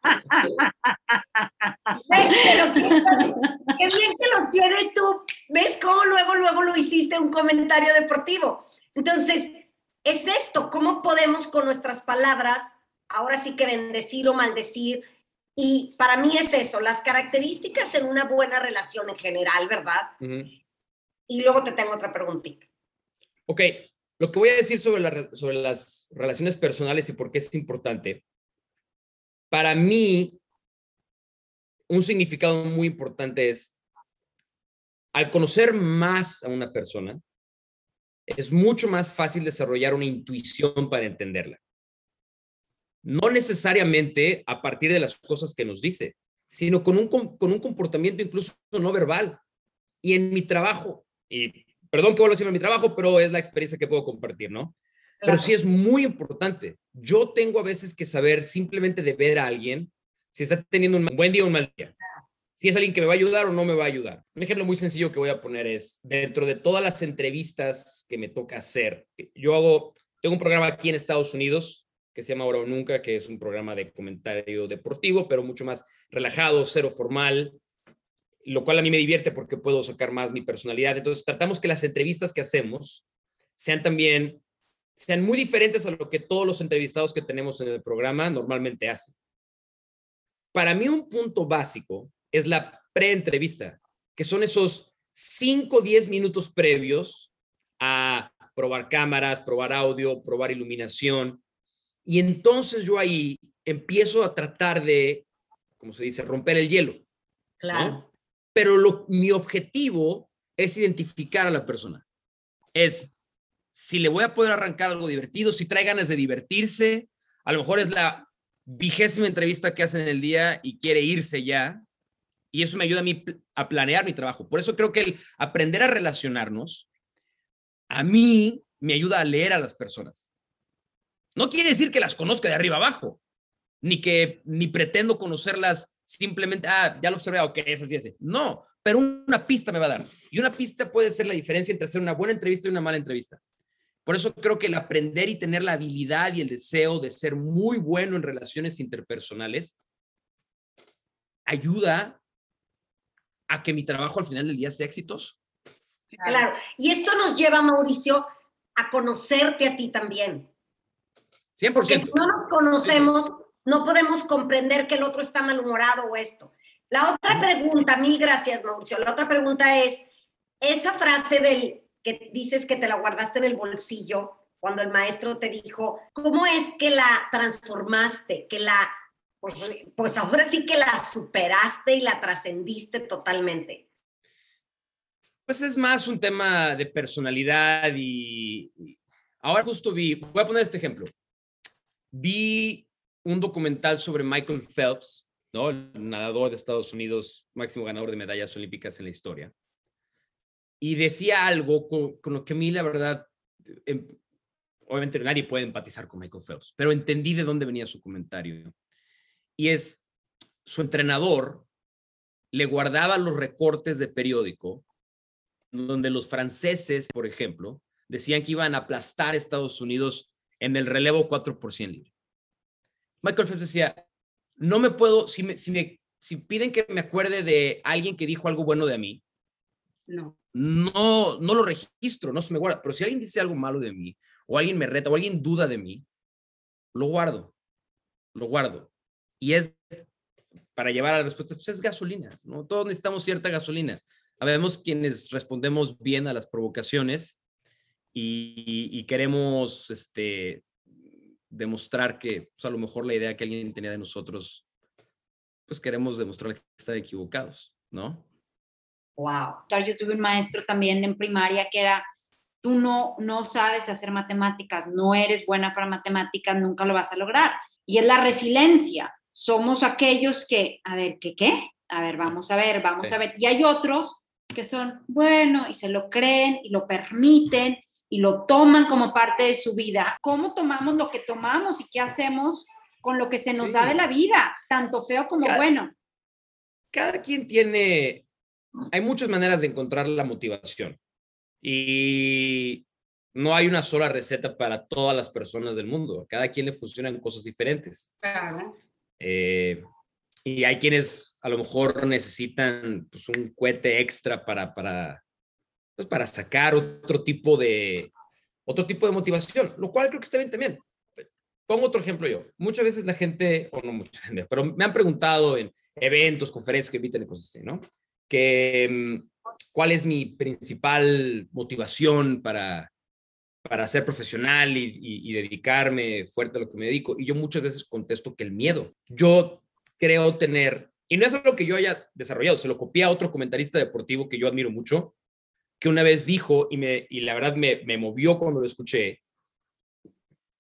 Pero qué, bien que los tienes tú. ¿Ves cómo luego, luego lo hiciste un comentario deportivo? Entonces, es esto, ¿cómo podemos con nuestras palabras, ahora sí que bendecir o maldecir? Y para mí es eso, las características en una buena relación en general, ¿verdad? Y luego te tengo otra preguntita. Ok, lo que voy a decir sobre, sobre las relaciones personales y por qué es importante. Para mí, un significado muy importante es, al conocer más a una persona, es mucho más fácil desarrollar una intuición para entenderla. No necesariamente a partir de las cosas que nos dice, sino con un, con un comportamiento incluso no verbal. Y en mi trabajo, y perdón que vuelva a decir mi trabajo, pero es la experiencia que puedo compartir, ¿no? Pero sí es muy importante. Yo tengo a veces que saber simplemente de ver a alguien si está teniendo un buen día o un mal día. Si es alguien que me va a ayudar o no me va a ayudar. Un ejemplo muy sencillo que voy a poner es, dentro de todas las entrevistas que me toca hacer, yo hago, tengo un programa aquí en Estados Unidos que se llama Ahora o Nunca, que es un programa de comentario deportivo, pero mucho más relajado, cero formal, lo cual a mí me divierte porque puedo sacar más mi personalidad. Entonces, tratamos que las entrevistas que hacemos sean también, sean muy diferentes a lo que todos los entrevistados que tenemos en el programa normalmente hacen. Para mí un punto básico es la pre-entrevista, que son esos 5 o 10 minutos previos a probar cámaras, probar audio, probar iluminación. Y entonces yo ahí empiezo a tratar de, como se dice, romper el hielo. Claro. Pero lo, mi objetivo es identificar a la persona. Es si le voy a poder arrancar algo divertido, si trae ganas de divertirse, a lo mejor es la vigésima entrevista que hace en el día y quiere irse ya. Y eso me ayuda a mí a planear mi trabajo. Por eso creo que el aprender a relacionarnos, a mí me ayuda a leer a las personas. No quiere decir que las conozca de arriba abajo, ni que ni pretendo conocerlas simplemente, ah, ya lo observé, ok, es así, así. No, pero una pista me va a dar. Y una pista puede ser la diferencia entre hacer una buena entrevista y una mala entrevista. Por eso creo que el aprender y tener la habilidad y el deseo de ser muy bueno en relaciones interpersonales ayuda a que mi trabajo al final del día sea exitoso. Claro, y esto nos lleva, Mauricio, a conocerte a ti también. 100%. Porque si no nos conocemos, no podemos comprender que el otro está malhumorado o esto. La otra pregunta, mil gracias, Mauricio. La otra pregunta es, esa frase del que dices que te la guardaste en el bolsillo cuando el maestro te dijo, ¿cómo es que la transformaste? Que la, pues, pues ahora sí que la superaste y la trascendiste totalmente. Pues es más un tema de personalidad y, ahora justo vi, voy a poner este ejemplo. Vi un documental sobre Michael Phelps. El nadador de Estados Unidos, máximo ganador de medallas olímpicas en la historia y decía algo con, lo que a mí, la verdad, em, obviamente nadie puede empatizar con Michael Phelps, pero entendí de dónde venía su comentario. Y es, su entrenador le guardaba los recortes de periódico donde los franceses, por ejemplo, decían que iban a aplastar a Estados Unidos en el relevo 4 por libre. Michael Phelps decía, no me puedo, si me, si me si piden que me acuerde de alguien que dijo algo bueno de mí, no. No, no lo registro, no se me guarda. Pero si alguien dice algo malo de mí, o alguien me reta, o alguien duda de mí, lo guardo, lo guardo. Y es para llevar a la respuesta, pues es gasolina, ¿no? Todos necesitamos cierta gasolina. Habemos quienes respondemos bien a las provocaciones y, queremos este, demostrar que pues, a lo mejor la idea que alguien tenía de nosotros pues queremos demostrar que están equivocados, ¿no? Wow. Yo tuve un maestro también en primaria que era, tú no, no sabes hacer matemáticas, no eres buena para matemáticas, nunca lo vas a lograr. Y es la resiliencia. Somos aquellos que, a ver, ¿qué qué? A ver, vamos a ver, vamos a ver. Y hay otros que son, bueno, y se lo creen y lo permiten y lo toman como parte de su vida. ¿Cómo tomamos lo que tomamos y qué hacemos con lo que se nos da de la vida, tanto feo como bueno. Cada quien tiene, hay muchas maneras de encontrar la motivación y no hay una sola receta para todas las personas del mundo. cada quien le funcionan cosas diferentes. Claro. Eh, y hay quienes a lo mejor necesitan pues, un cohete extra para, para, pues, para sacar otro tipo de otro tipo de motivación, lo cual creo que está bien también pongo otro ejemplo yo. Muchas veces la gente, o no mucha gente, pero me han preguntado en eventos, conferencias que invitan y cosas así, ¿no? Que mm, cuál es mi principal motivación para, para ser profesional y, dedicarme fuerte a lo que me dedico. Y yo muchas veces contesto que el miedo. Yo creo tener, y no es algo que yo haya desarrollado, se lo copié a otro comentarista deportivo que yo admiro mucho, que una vez dijo, y, me, y la verdad me, me movió cuando lo escuché,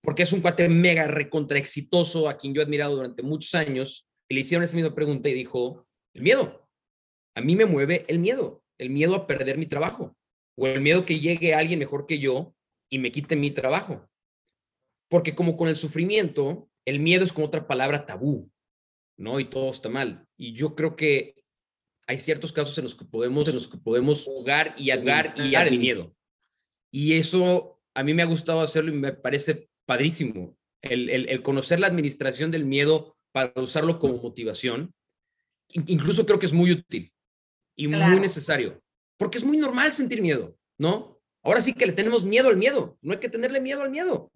porque es un cuate mega recontra exitoso a quien yo he admirado durante muchos años, y le hicieron esa misma pregunta y dijo, el miedo. A mí me mueve el miedo, el miedo a perder mi trabajo, o el miedo que llegue alguien mejor que yo y me quite mi trabajo. Porque como con el sufrimiento, el miedo es como otra palabra tabú, ¿no? Y todo está mal. Y yo creo que hay ciertos casos en los que podemos, en los que podemos jugar y adgar y el miedo. Y eso a mí me ha gustado hacerlo y me parece padrísimo. El, conocer la administración del miedo para usarlo como motivación, incluso creo que es muy útil y muy necesario, porque es muy normal sentir miedo, ¿no? Ahora sí que le tenemos miedo al miedo, no hay que tenerle miedo al miedo.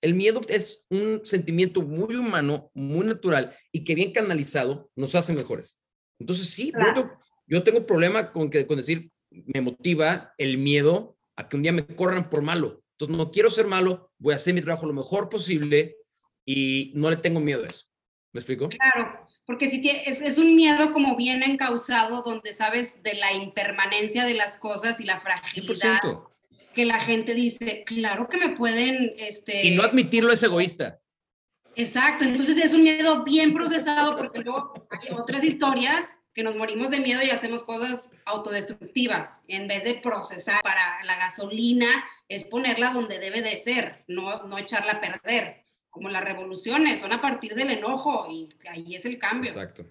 El miedo es un sentimiento muy humano, muy natural y que bien canalizado nos hace mejores. Entonces sí, yo, yo, tengo problema con, que, con decir, me motiva el miedo a que un día me corran por malo. Entonces, no quiero ser malo, voy a hacer mi trabajo lo mejor posible y no le tengo miedo a eso. ¿Me explico? Claro, porque si es, es, un miedo como bien encausado, donde sabes de la impermanencia de las cosas y la fragilidad. Que la gente dice, claro que me pueden... Este... Y no admitirlo es egoísta. Exacto, entonces es un miedo bien procesado porque luego hay otras historias que nos morimos de miedo y hacemos cosas autodestructivas. En vez de procesar para la gasolina, es ponerla donde debe de ser, no, no echarla a perder. Como las revoluciones, son a partir del enojo y ahí es el cambio. Exacto.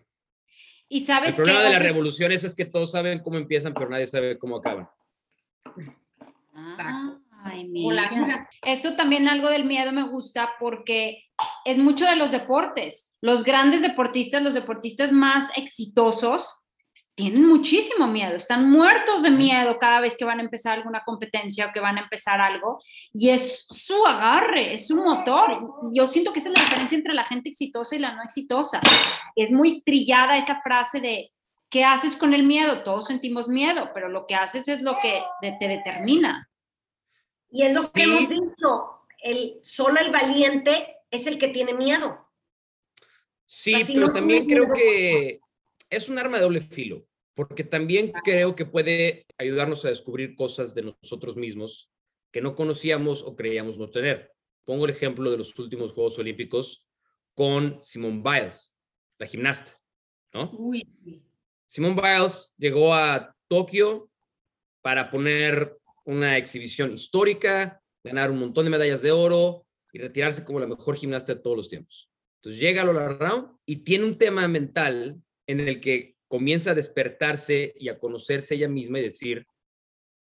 Y sabes el problema de las revoluciones es que todos saben cómo empiezan, pero nadie sabe cómo acaban. Ah, ay, Eso también algo del miedo me gusta porque es mucho de los deportes. Los grandes deportistas, los deportistas más exitosos, tienen muchísimo miedo, están muertos de miedo cada vez que van a empezar alguna competencia o que van a empezar algo. Y es su agarre, es su motor. Yo siento que esa es la diferencia entre la gente exitosa y la no exitosa. Es muy trillada esa frase de, ¿qué haces con el miedo? Todos sentimos miedo, pero lo que haces es lo que te determina. Y es lo que hemos dicho, el, solo el valiente es el que tiene miedo. Sí, pero también creo que es un arma de doble filo, porque también creo que puede ayudarnos a descubrir cosas de nosotros mismos que no conocíamos o creíamos no tener. Pongo el ejemplo de los últimos Juegos Olímpicos con Simone Biles, la gimnasta, ¿no? Uy. Simone Biles llegó a Tokio para poner una exhibición histórica, ganar un montón de medallas de oro, y retirarse como la mejor gimnasta de todos los tiempos. Entonces llega a Lola Round y tiene un tema mental en el que comienza a despertarse y a conocerse ella misma y decir,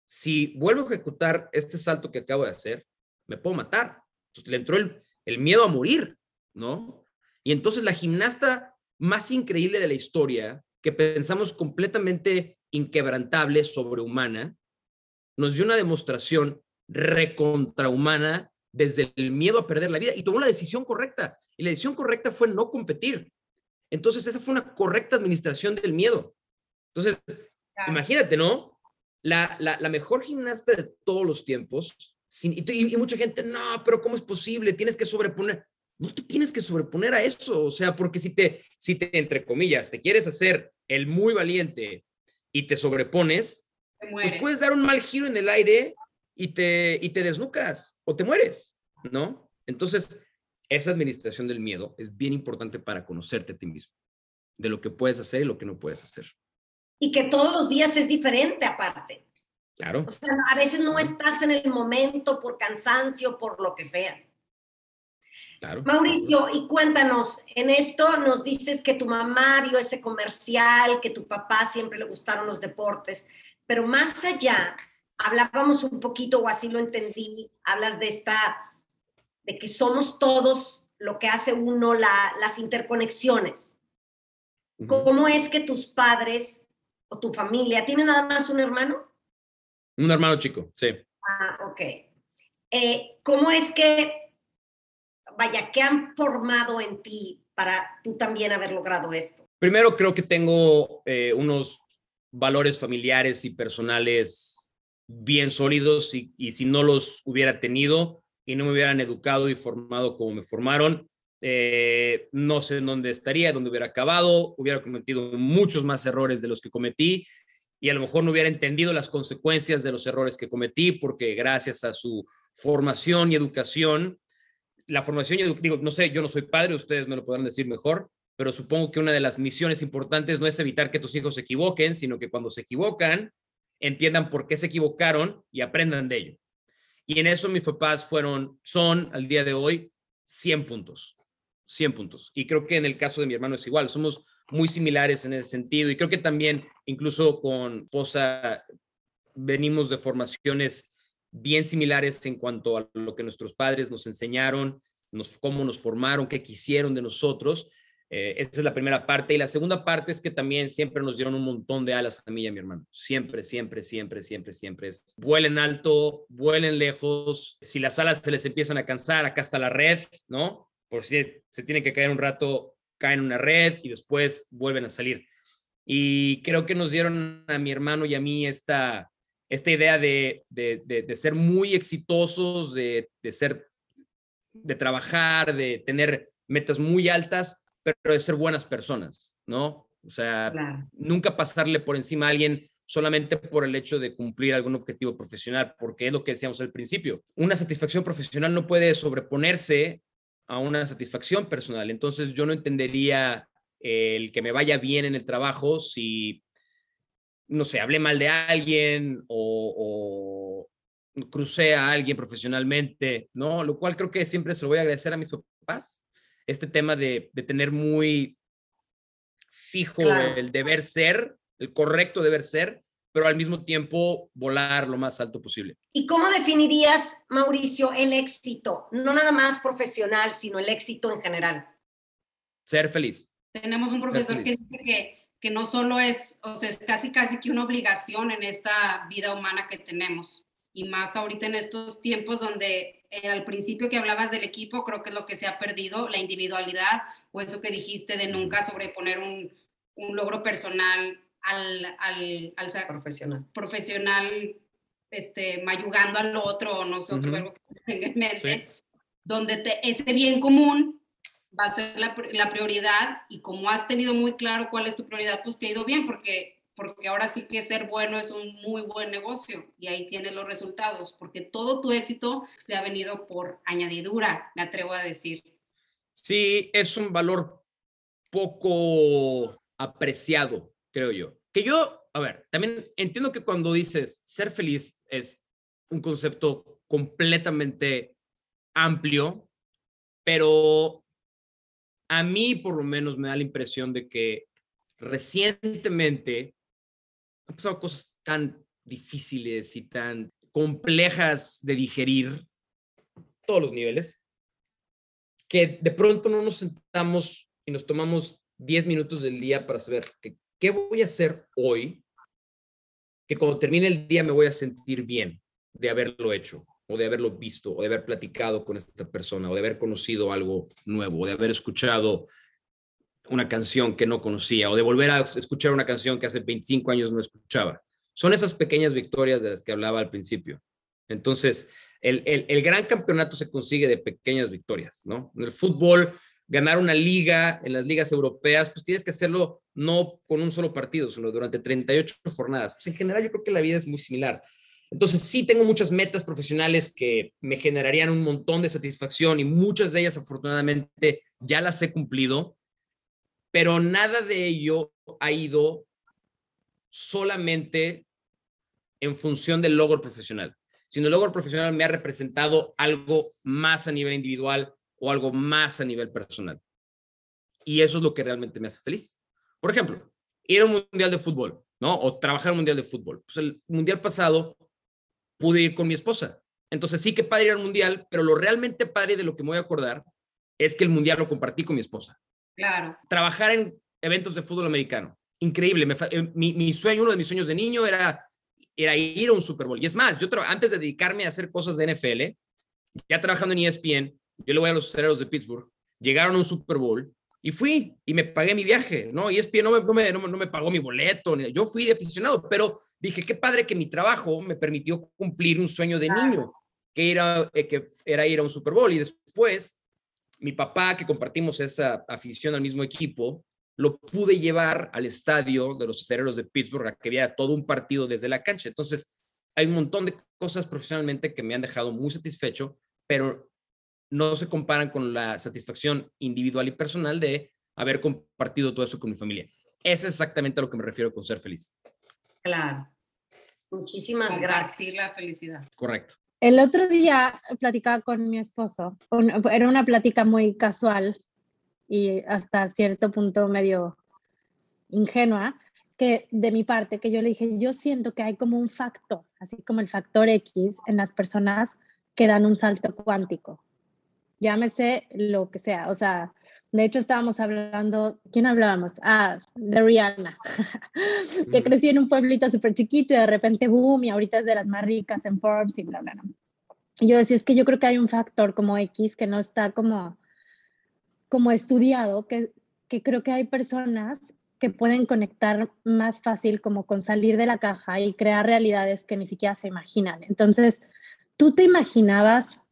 si vuelvo a ejecutar este salto que acabo de hacer, me puedo matar. Entonces le entró el, el miedo a morir, ¿no? Y entonces la gimnasta más increíble de la historia, que pensamos completamente inquebrantable, sobrehumana, nos dio una demostración recontrahumana desde el miedo a perder la vida y tomó la decisión correcta. Y la decisión correcta fue no competir. Entonces, esa fue una correcta administración del miedo. Entonces, imagínate, ¿no? La, la, mejor gimnasta de todos los tiempos, sin, y, y, mucha gente, no, pero ¿cómo es posible? Tienes que sobreponer. No te tienes que sobreponer a eso, o sea, porque si te, si te, entre comillas, te quieres hacer el muy valiente y te sobrepones, pues puedes dar un mal giro en el aire y te, y te desnucas o te mueres, ¿no? Entonces, esa administración del miedo es bien importante para conocerte a ti mismo, de lo que puedes hacer y lo que no puedes hacer. Y que todos los días es diferente aparte. Claro. O sea, a veces no estás en el momento por cansancio, por lo que sea. Claro. Mauricio, y cuéntanos, en esto nos dices que tu mamá vio ese comercial, que tu papá siempre le gustaron los deportes, pero más allá, hablábamos un poquito, o así lo entendí, hablas de esta, de que somos todos lo que hace uno, la, las interconexiones. ¿Cómo es que tus padres o tu familia, ¿tiene nada más un hermano? Un hermano chico, sí. Ah, ok. Eh, ¿Cómo es que, vaya, qué han formado en ti para tú también haber logrado esto? Primero creo que tengo eh, unos valores familiares y personales bien sólidos y, y, si no los hubiera tenido y no me hubieran educado y formado como me formaron, eh, no sé en dónde estaría, dónde hubiera acabado, hubiera cometido muchos más errores de los que cometí y a lo mejor no hubiera entendido las consecuencias de los errores que cometí porque gracias a su formación y educación, la formación y digo, no sé, yo no soy padre, ustedes me lo podrán decir mejor, pero supongo que una de las misiones importantes no es evitar que tus hijos se equivoquen, sino que cuando se equivocan, entiendan por qué se equivocaron y aprendan de ello. Y en eso mis papás fueron, son al día de hoy 100 puntos, 100 puntos. Y creo que en el caso de mi hermano es igual, somos muy similares en ese sentido. Y creo que también, incluso con Posa, venimos de formaciones bien similares en cuanto a lo que nuestros padres nos enseñaron, cómo nos formaron, qué quisieron de nosotros. Eh, esa es la primera parte. Y la segunda parte es que también siempre nos dieron un montón de alas a mí y a mi hermano. Siempre, siempre, siempre, siempre, siempre. Es, vuelen alto, vuelen lejos. Si las alas se les empiezan a cansar, acá está la red, ¿no? Por si se tiene que caer un rato, caen en una red y después vuelven a salir. Y creo que nos dieron a mi hermano y a mí esta, esta idea de, de, de, de ser muy exitosos, de, de ser, de trabajar, de tener metas muy altas, pero de ser buenas personas, ¿no? O sea, Claro. nunca pasarle por encima a alguien solamente por el hecho de cumplir algún objetivo profesional, porque es lo que decíamos al principio. Una satisfacción profesional no puede sobreponerse a una satisfacción personal. Entonces yo no entendería el que me vaya bien en el trabajo si, no sé, hablé mal de alguien o, o crucé a alguien profesionalmente, ¿no? Lo cual creo que siempre se lo voy a agradecer a mis papás este tema de, de tener muy fijo Claro. el deber ser, el correcto deber ser, pero al mismo tiempo volar lo más alto posible. ¿Y cómo definirías, Mauricio, el éxito? No nada más profesional, sino el éxito en general. Ser feliz. Tenemos un profesor que dice que, que no solo es, o sea, es casi casi que una obligación en esta vida humana que tenemos. Y más ahorita en estos tiempos donde al principio que hablabas del equipo, creo que es lo que se ha perdido, la individualidad o eso que dijiste de nunca sobreponer un, un logro personal al, al, al Profesional. profesional este, mayugando al otro o no sé, otro Ujú. verbo que tenga en mente, Sí. donde te, ese bien común va a ser la, la prioridad y como has tenido muy claro cuál es tu prioridad, pues te ha ido bien porque, porque ahora sí que ser bueno es un muy buen negocio y ahí tienes los resultados, porque todo tu éxito se ha venido por añadidura, me atrevo a decir. Sí, es un valor poco apreciado, creo yo. Que yo, a ver, también entiendo que cuando dices ser feliz es un concepto completamente amplio, pero a mí por lo menos me da la impresión de que recientemente han pasado cosas tan difíciles y tan complejas de digerir, todos los niveles, que de pronto no nos sentamos y nos tomamos 10 minutos del día para saber qué voy a hacer hoy, que cuando termine el día me voy a sentir bien de haberlo hecho, o de haberlo visto, o de haber platicado con esta persona, o de haber conocido algo nuevo, o de haber escuchado una canción que no conocía, o de volver a escuchar una canción que hace 25 años no escuchaba. Son esas pequeñas victorias de las que hablaba al principio. Entonces, el, el, gran campeonato se consigue de pequeñas victorias, ¿no? En el fútbol, ganar una liga en las ligas europeas, pues tienes que hacerlo no con un solo partido, sino durante 38 jornadas. Pues en general yo creo que la vida es muy similar. Entonces sí tengo muchas metas profesionales que me generarían un montón de satisfacción y muchas de ellas afortunadamente ya las he cumplido, pero nada de ello ha ido solamente en función del logro profesional, sino el logro profesional me ha representado algo más a nivel individual o algo más a nivel personal. Y eso es lo que realmente me hace feliz. Por ejemplo, ir a un mundial de fútbol, ¿no? O trabajar en un mundial de fútbol. Pues el mundial pasado pude ir con mi esposa. Entonces sí que padre ir al mundial, pero lo realmente padre de lo que me voy a acordar es que el mundial lo compartí con mi esposa. Claro. Trabajar en eventos de fútbol americano. Increíble. Eh, mi, sueño, uno de mis sueños de niño era, era ir a un Super Bowl. Y es más, yo antes de dedicarme a hacer cosas de NFL, ya trabajando en ESPN, yo le voy a los cereros de Pittsburgh, llegaron a un Super Bowl y fui y me pagué mi viaje, ¿no? Y ESPN no me, no me, no me pagó mi boleto, yo fui de aficionado, pero dije, qué padre que mi trabajo me permitió cumplir un sueño de niño, que era, eh, que era ir a un Super Bowl. Y después, mi papá, que compartimos esa afición al mismo equipo, lo pude llevar al estadio de los cereros de Pittsburgh a que viera todo un partido desde la cancha. Entonces, hay un montón de cosas profesionalmente que me han dejado muy satisfecho, pero no se comparan con la satisfacción individual y personal de haber compartido todo eso con mi familia. Es exactamente a lo que me refiero con ser feliz. Claro. Muchísimas gracias. la felicidad. Correcto. El otro día platicaba con mi esposo. Era una plática muy casual y hasta cierto punto medio ingenua, que de mi parte, que yo le dije, yo siento que hay como un factor, así como el factor X en las personas que dan un salto cuántico. Llámese lo que sea, o sea, de hecho, estábamos hablando, ¿quién hablábamos? Ah, de Rihanna, que creció en un pueblito súper chiquito y de repente, boom, y ahorita es de las más ricas en Forbes y bla, bla, bla. Y yo decía, es que yo creo que hay un factor como X que no está como, como estudiado, que, que creo que hay personas que pueden conectar más fácil como con salir de la caja y crear realidades que ni siquiera se imaginan. Entonces, ¿tú te imaginabas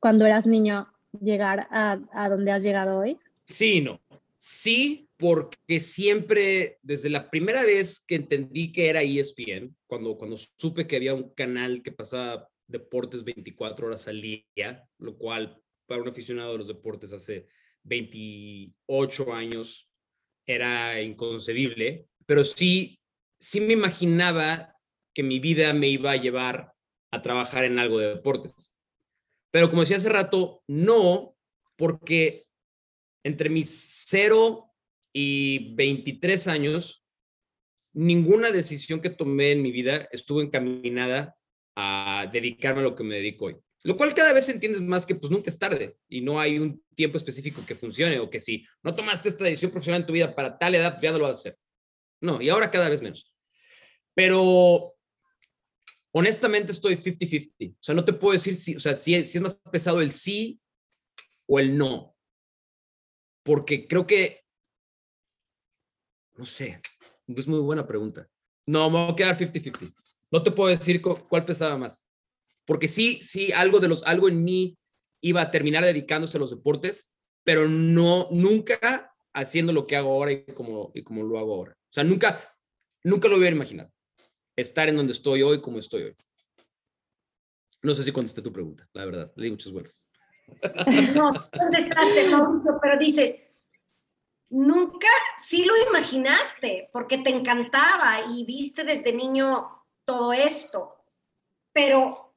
cuando eras niño llegar a, a donde has llegado hoy? Sí, no. Sí, porque siempre, desde la primera vez que entendí que era ESPN, cuando, cuando supe que había un canal que pasaba deportes 24 horas al día, lo cual para un aficionado de los deportes hace 28 años era inconcebible, pero sí, sí me imaginaba que mi vida me iba a llevar a trabajar en algo de deportes. Pero como decía hace rato, no, porque entre mis 0 y 23 años, ninguna decisión que tomé en mi vida estuvo encaminada a dedicarme a lo que me dedico hoy. Lo cual cada vez entiendes más que pues nunca es tarde y no hay un tiempo específico que funcione o que si no tomaste esta decisión profesional en tu vida para tal edad, ya no lo vas a hacer. No, y ahora cada vez menos. Pero honestamente estoy 50-50. O sea, no te puedo decir si, o sea, si si es más pesado el sí o el no. Porque creo que, no sé, es muy buena pregunta. No, me voy a quedar 50-50. No te puedo decir cuál pesaba más. Porque sí, sí, algo de los, algo en mí iba a terminar dedicándose a los deportes, pero no, nunca haciendo lo que hago ahora y como, y como lo hago ahora. O sea, nunca, nunca lo hubiera imaginado estar en donde estoy hoy como estoy hoy. No sé si contesté tu pregunta, la verdad, le di muchas vueltas. No, contestaste, Mauricio, pero dices, nunca sí lo imaginaste, porque te encantaba y viste desde niño todo esto, pero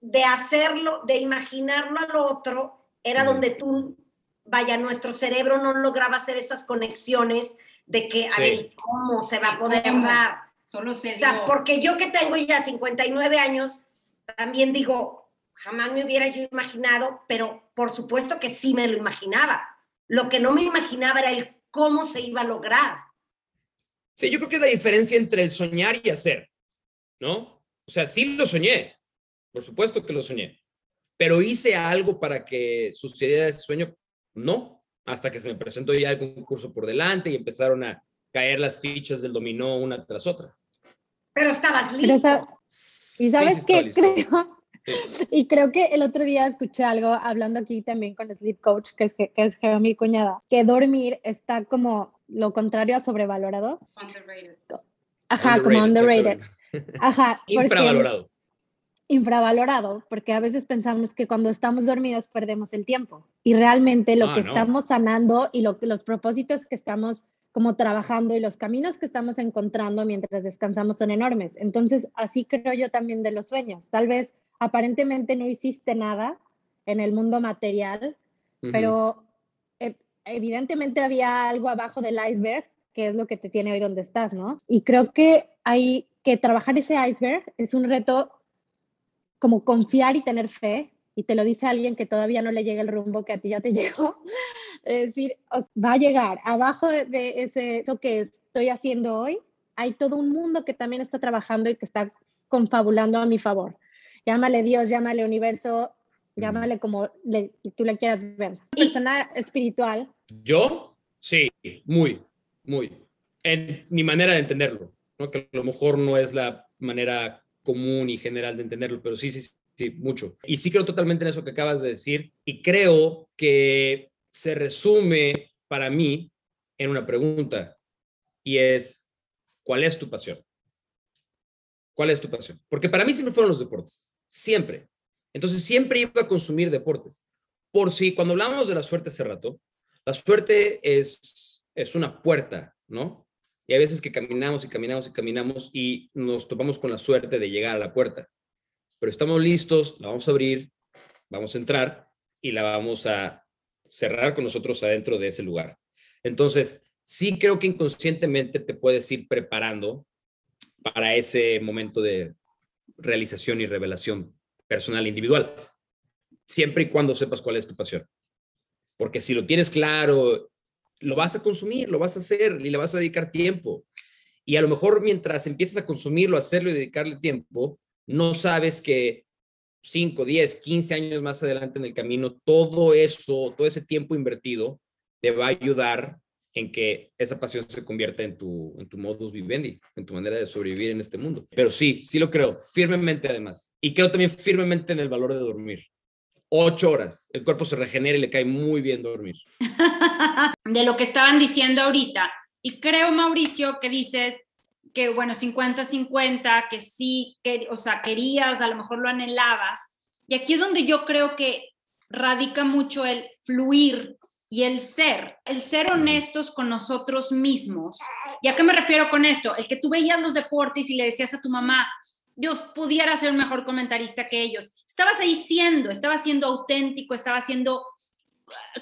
de hacerlo, de imaginarlo al otro, era donde tú, vaya, nuestro cerebro no lograba hacer esas conexiones de que, a ver, ¿cómo se va a poder dar? Solo se O sea, porque yo que tengo ya 59 años, también digo, jamás me hubiera yo imaginado, pero por supuesto que sí me lo imaginaba. Lo que no me imaginaba era el cómo se iba a lograr. Sí, yo creo que es la diferencia entre el soñar y hacer, ¿no? O sea, sí lo soñé, por supuesto que lo soñé, pero hice algo para que sucediera ese sueño, no, hasta que se me presentó ya el concurso por delante y empezaron a caer las fichas del dominó una tras otra. Pero estabas listo. y sabes qué creo, y creo que el otro día escuché algo hablando aquí también con Sleep Coach, que es, que, que es mi cuñada, que dormir está como lo contrario a sobrevalorado. Underrated. Ajá, como underrated. Ajá. Infravalorado. Infravalorado, porque a veces pensamos que cuando estamos dormidos perdemos el tiempo y realmente lo Ah, que no. estamos sanando y lo, los propósitos que estamos como trabajando y los caminos que estamos encontrando mientras descansamos son enormes. Entonces, así creo yo también de los sueños. Tal vez aparentemente no hiciste nada en el mundo material, pero eh, evidentemente había algo abajo del iceberg, que es lo que te tiene hoy donde estás, ¿no? Y creo que hay que trabajar ese iceberg es un reto como confiar y tener fe, y te lo dice alguien que todavía no le llega el rumbo que a ti ya te llegó, es decir, os- va a llegar abajo de, de ese, eso que estoy haciendo hoy, hay todo un mundo que también está trabajando y que está confabulando a mi favor. Llámale Dios, llámale universo, llámale como le- tú le quieras ver. Persona espiritual, Yo, sí, muy, muy. En mi manera de entenderlo, ¿no? que a lo mejor no es la manera común y general de entenderlo, pero sí, sí, sí, sí, mucho. Y sí creo totalmente en eso que acabas de decir y creo que se resume para mí en una pregunta y es, ¿cuál es tu pasión? ¿Cuál es tu pasión? Porque para mí siempre fueron los deportes, siempre. Entonces siempre iba a consumir deportes. Por si cuando hablamos de la suerte hace rato, la suerte es, es una puerta, ¿no? Y hay veces que caminamos y caminamos y caminamos y nos topamos con la suerte de llegar a la puerta. Pero estamos listos, la vamos a abrir, vamos a entrar y la vamos a cerrar con nosotros adentro de ese lugar. Entonces, sí creo que inconscientemente te puedes ir preparando para ese momento de realización y revelación personal e individual, siempre y cuando sepas cuál es tu pasión. Porque si lo tienes claro, lo vas a consumir, lo vas a hacer y le vas a dedicar tiempo. Y a lo mejor mientras empiezas a consumirlo, hacerlo y dedicarle tiempo, no sabes que 5, 10, 15 años más adelante en el camino, todo eso, todo ese tiempo invertido, te va a ayudar en que esa pasión se convierta en tu, en tu modus vivendi, en tu manera de sobrevivir en este mundo. Pero sí, sí lo creo, firmemente además. Y creo también firmemente en el valor de dormir. Ocho horas, el cuerpo se regenera y le cae muy bien dormir. de lo que estaban diciendo ahorita. Y creo, Mauricio, que dices que, bueno, 50-50, que sí, que, o sea, querías, a lo mejor lo anhelabas. Y aquí es donde yo creo que radica mucho el fluir y el ser, el ser honestos con nosotros mismos. ¿Y a qué me refiero con esto? El que tú veías los deportes y le decías a tu mamá, Dios, pudiera ser un mejor comentarista que ellos. Estabas ahí siendo, estabas siendo auténtico, estabas siendo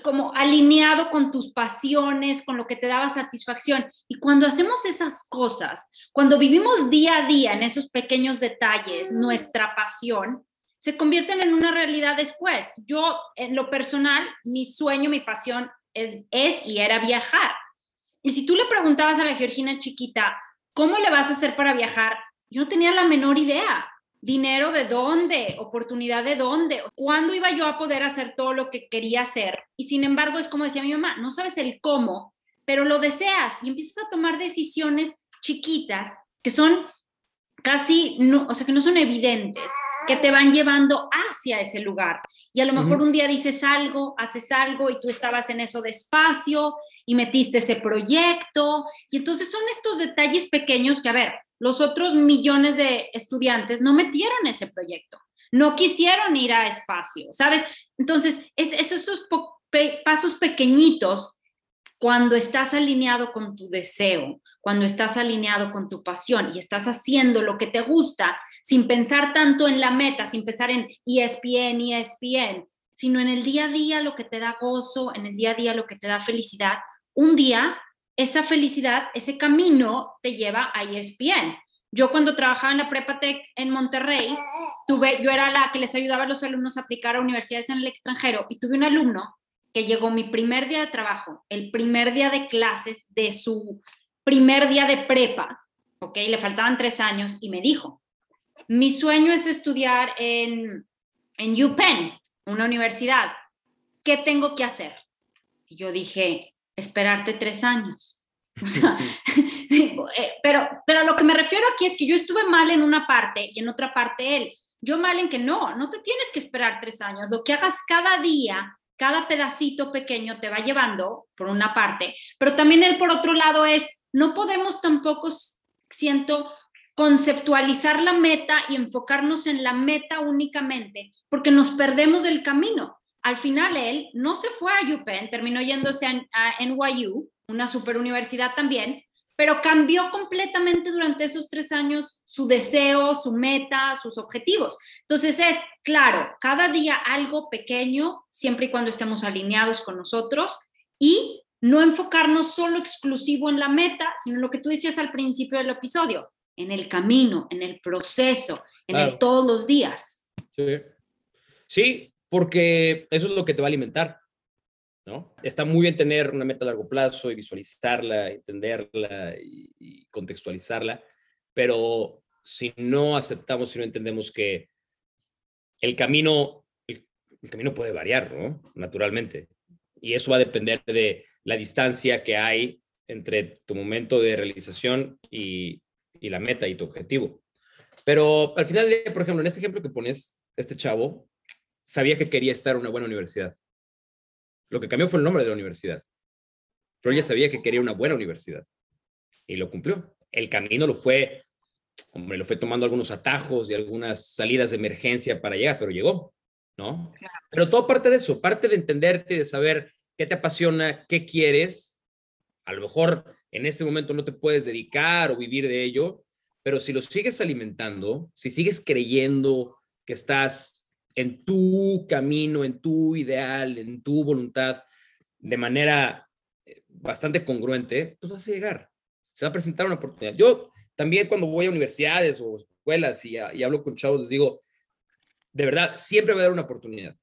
como alineado con tus pasiones, con lo que te daba satisfacción. Y cuando hacemos esas cosas, cuando vivimos día a día en esos pequeños detalles, nuestra pasión, se convierten en una realidad después. Yo, en lo personal, mi sueño, mi pasión es, es y era viajar. Y si tú le preguntabas a la Georgina chiquita, ¿cómo le vas a hacer para viajar? Yo no tenía la menor idea. Dinero de dónde, oportunidad de dónde, cuándo iba yo a poder hacer todo lo que quería hacer. Y sin embargo, es como decía mi mamá, no sabes el cómo, pero lo deseas y empiezas a tomar decisiones chiquitas que son casi, no, o sea, que no son evidentes, que te van llevando hacia ese lugar. Y a lo mejor un día dices algo, haces algo y tú estabas en eso despacio y metiste ese proyecto. Y entonces son estos detalles pequeños que, a ver, los otros millones de estudiantes no metieron ese proyecto, no quisieron ir a espacio, ¿sabes? Entonces, es, es esos pasos pequeñitos cuando estás alineado con tu deseo, cuando estás alineado con tu pasión y estás haciendo lo que te gusta sin pensar tanto en la meta, sin pensar en ESPN, ESPN, sino en el día a día lo que te da gozo, en el día a día lo que te da felicidad, un día esa felicidad, ese camino te lleva a ESPN. yo cuando trabajaba en la Prepatec en Monterrey, tuve, yo era la que les ayudaba a los alumnos a aplicar a universidades en el extranjero y tuve un alumno que llegó mi primer día de trabajo, el primer día de clases de su primer día de prepa, ¿ok? Le faltaban tres años y me dijo, mi sueño es estudiar en, en UPenn, una universidad. ¿Qué tengo que hacer? Y yo dije, esperarte tres años. Eh, pero, pero a lo que me refiero aquí es que yo estuve mal en una parte y en otra parte él. Yo mal en que no, no te tienes que esperar tres años. Lo que hagas cada día, cada pedacito pequeño te va llevando, por una parte, pero también él por otro lado es, no podemos tampoco, siento, conceptualizar la meta y enfocarnos en la meta únicamente, porque nos perdemos del camino. Al final él no se fue a UPenn, terminó yéndose a, a NYU, una super universidad también, pero cambió completamente durante esos tres años su deseo, su meta, sus objetivos. Entonces es, claro, cada día algo pequeño, siempre y cuando estemos alineados con nosotros y no enfocarnos solo exclusivo en la meta, sino en lo que tú decías al principio del episodio, en el camino, en el proceso, en el todos los días. Sí. sí, porque eso es lo que te va a alimentar. ¿No? Está muy bien tener una meta a largo plazo y visualizarla, entenderla y, contextualizarla, pero si no aceptamos, si no entendemos que el camino, el, camino puede variar, ¿no? Naturalmente. Y eso va a depender de la distancia que hay entre tu momento de realización y, y la meta y tu objetivo. Pero al final, por ejemplo, en este ejemplo que pones, este chavo sabía que quería estar en una buena universidad lo que cambió fue el nombre de la universidad. Pero ella sabía que quería una buena universidad y lo cumplió. El camino lo fue, hombre, lo fue tomando algunos atajos y algunas salidas de emergencia para llegar, pero llegó, ¿no? Pero todo parte de eso, parte de entenderte, de saber qué te apasiona, qué quieres. A lo mejor en ese momento no te puedes dedicar o vivir de ello, pero si lo sigues alimentando, si sigues creyendo que estás en tu camino, en tu ideal, en tu voluntad, de manera eh, bastante congruente, pues vas a llegar. Se va a presentar una oportunidad. Yo también cuando voy a universidades o escuelas y, hablo con chavos, les digo, de verdad, siempre va a haber una oportunidad.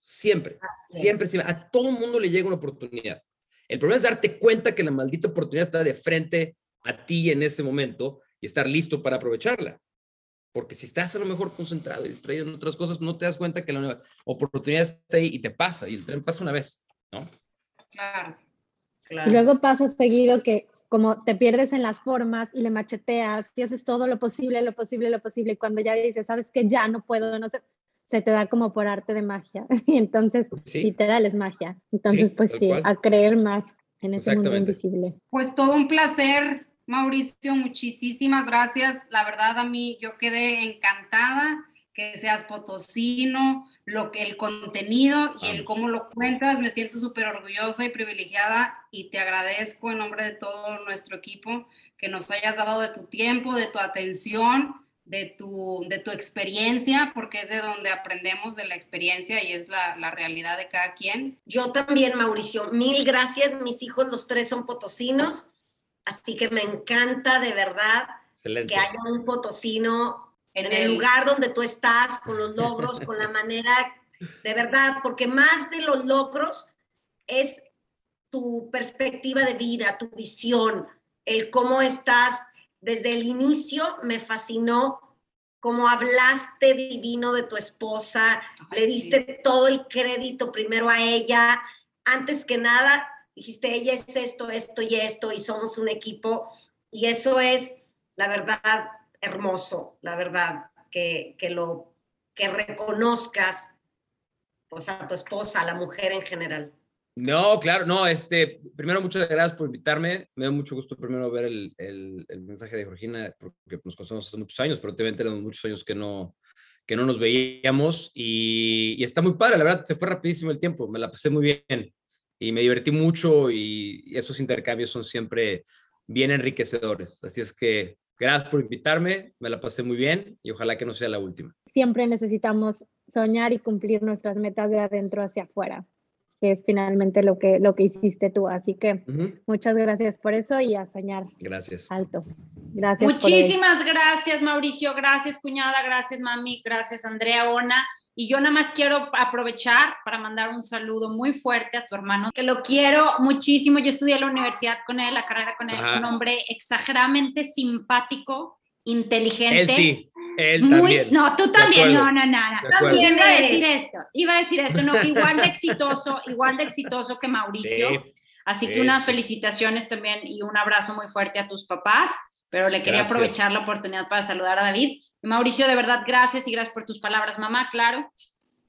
Siempre, siempre, siempre. A todo el mundo le llega una oportunidad. El problema es darte cuenta que la maldita oportunidad está de frente a ti en ese momento y estar listo para aprovecharla. Porque si estás a lo mejor concentrado y distraído en otras cosas, no te das cuenta que la nueva oportunidad está ahí y te pasa, y el tren pasa una vez, ¿no? Claro. Y luego pasa seguido que como te pierdes en las formas y le macheteas y haces todo lo posible, lo posible, lo posible, y cuando ya dices, sabes que ya no puedo, no sé, se te da como por arte de magia. Y entonces, literal es magia. Entonces, pues sí, a creer más en ese mundo invisible. Pues todo un placer Mauricio, muchísimas gracias. La verdad a mí yo quedé encantada que seas potosino, lo que el contenido y el cómo lo cuentas, me siento súper orgullosa y privilegiada y te agradezco en nombre de todo nuestro equipo que nos hayas dado de tu tiempo, de tu atención, de tu, de tu experiencia, porque es de donde aprendemos de la experiencia y es la, la realidad de cada quien. Yo también, Mauricio, mil gracias. Mis hijos, los tres son potosinos Así que me encanta de verdad que haya un potosino en el lugar donde tú estás, con los logros, con la manera, de verdad, porque más de los logros es tu perspectiva de vida, tu visión, el cómo estás. Desde el inicio, me fascinó cómo hablaste divino de tu esposa, le diste todo el crédito primero a ella, antes que nada, dijiste, ella es esto, esto y esto, y somos un equipo. Y eso es, la verdad, hermoso, la verdad, que, que lo que reconozcas pues, a tu esposa, a la mujer en general. No, claro, no, este, primero muchas gracias por invitarme, me da mucho gusto primero ver el, el, mensaje de Georgina, porque nos conocemos hace muchos años, pero también tenemos muchos años que no, que no nos veíamos y, y, está muy padre, la verdad, se fue rapidísimo el tiempo, me la pasé muy bien y me divertí mucho y esos intercambios son siempre bien enriquecedores. Así es que gracias por invitarme, me la pasé muy bien y ojalá que no sea la última. Siempre necesitamos soñar y cumplir nuestras metas de adentro hacia afuera. que es finalmente lo que, lo que hiciste tú. Así que muchas gracias por eso y a soñar. Gracias. Alto. Gracias. Muchísimas gracias, Mauricio. Gracias, cuñada. Gracias, mami. Gracias, Andrea Ona. Y yo nada más quiero aprovechar para mandar un saludo muy fuerte a tu hermano, que lo quiero muchísimo. Yo estudié en la universidad con él, la carrera con él, un hombre exageradamente simpático, inteligente. Él sí, él también. No, tú también, no, no, no. no. Iba a decir esto, iba a decir esto, no, igual de exitoso, igual de exitoso que Mauricio. Así que unas felicitaciones también y un abrazo muy fuerte a tus papás, pero le quería aprovechar la oportunidad para saludar a David. Y Mauricio, de verdad, gracias y gracias por tus palabras, mamá, claro.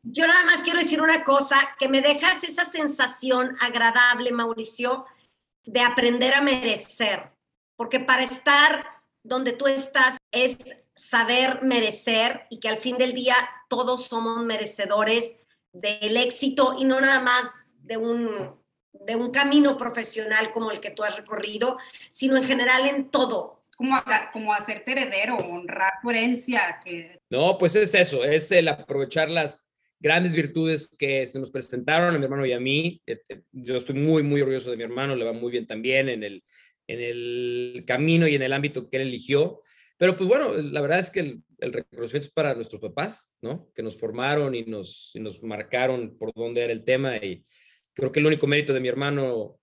Yo nada más quiero decir una cosa, que me dejas esa sensación agradable, Mauricio, de aprender a merecer, porque para estar donde tú estás es saber merecer y que al fin del día todos somos merecedores del éxito y no nada más de un, de un camino profesional como el que tú has recorrido, sino en general en todo. Como, como hacerte heredero, honrar tu. Que... No, pues es eso, es el aprovechar las grandes virtudes que se nos presentaron a mi hermano y a mí. Eh, eh, yo estoy muy, muy orgulloso de mi hermano, le va muy bien también en el, en el camino y en el ámbito que él eligió. Pero pues bueno, la verdad es que el, reconocimiento es para nuestros papás, ¿no? Que nos formaron y nos, nos marcaron por dónde era el tema y creo que el único mérito de mi hermano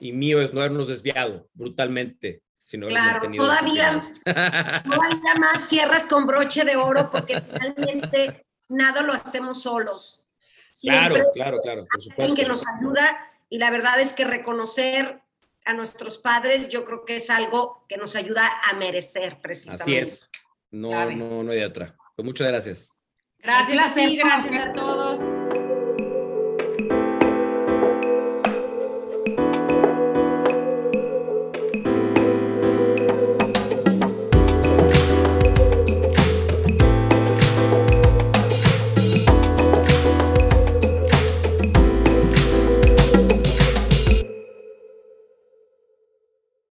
y mío es no habernos desviado brutalmente. Sino claro, todavía, todavía más cierras con broche de oro porque finalmente nada lo hacemos solos. claro, claro, claro, por supuesto. que nos ayuda y la verdad es que reconocer a nuestros padres, yo creo que es algo que nos ayuda a merecer precisamente. Así es. No, no, no hay otra. Pues muchas gracias. Gracias, gracias a todos.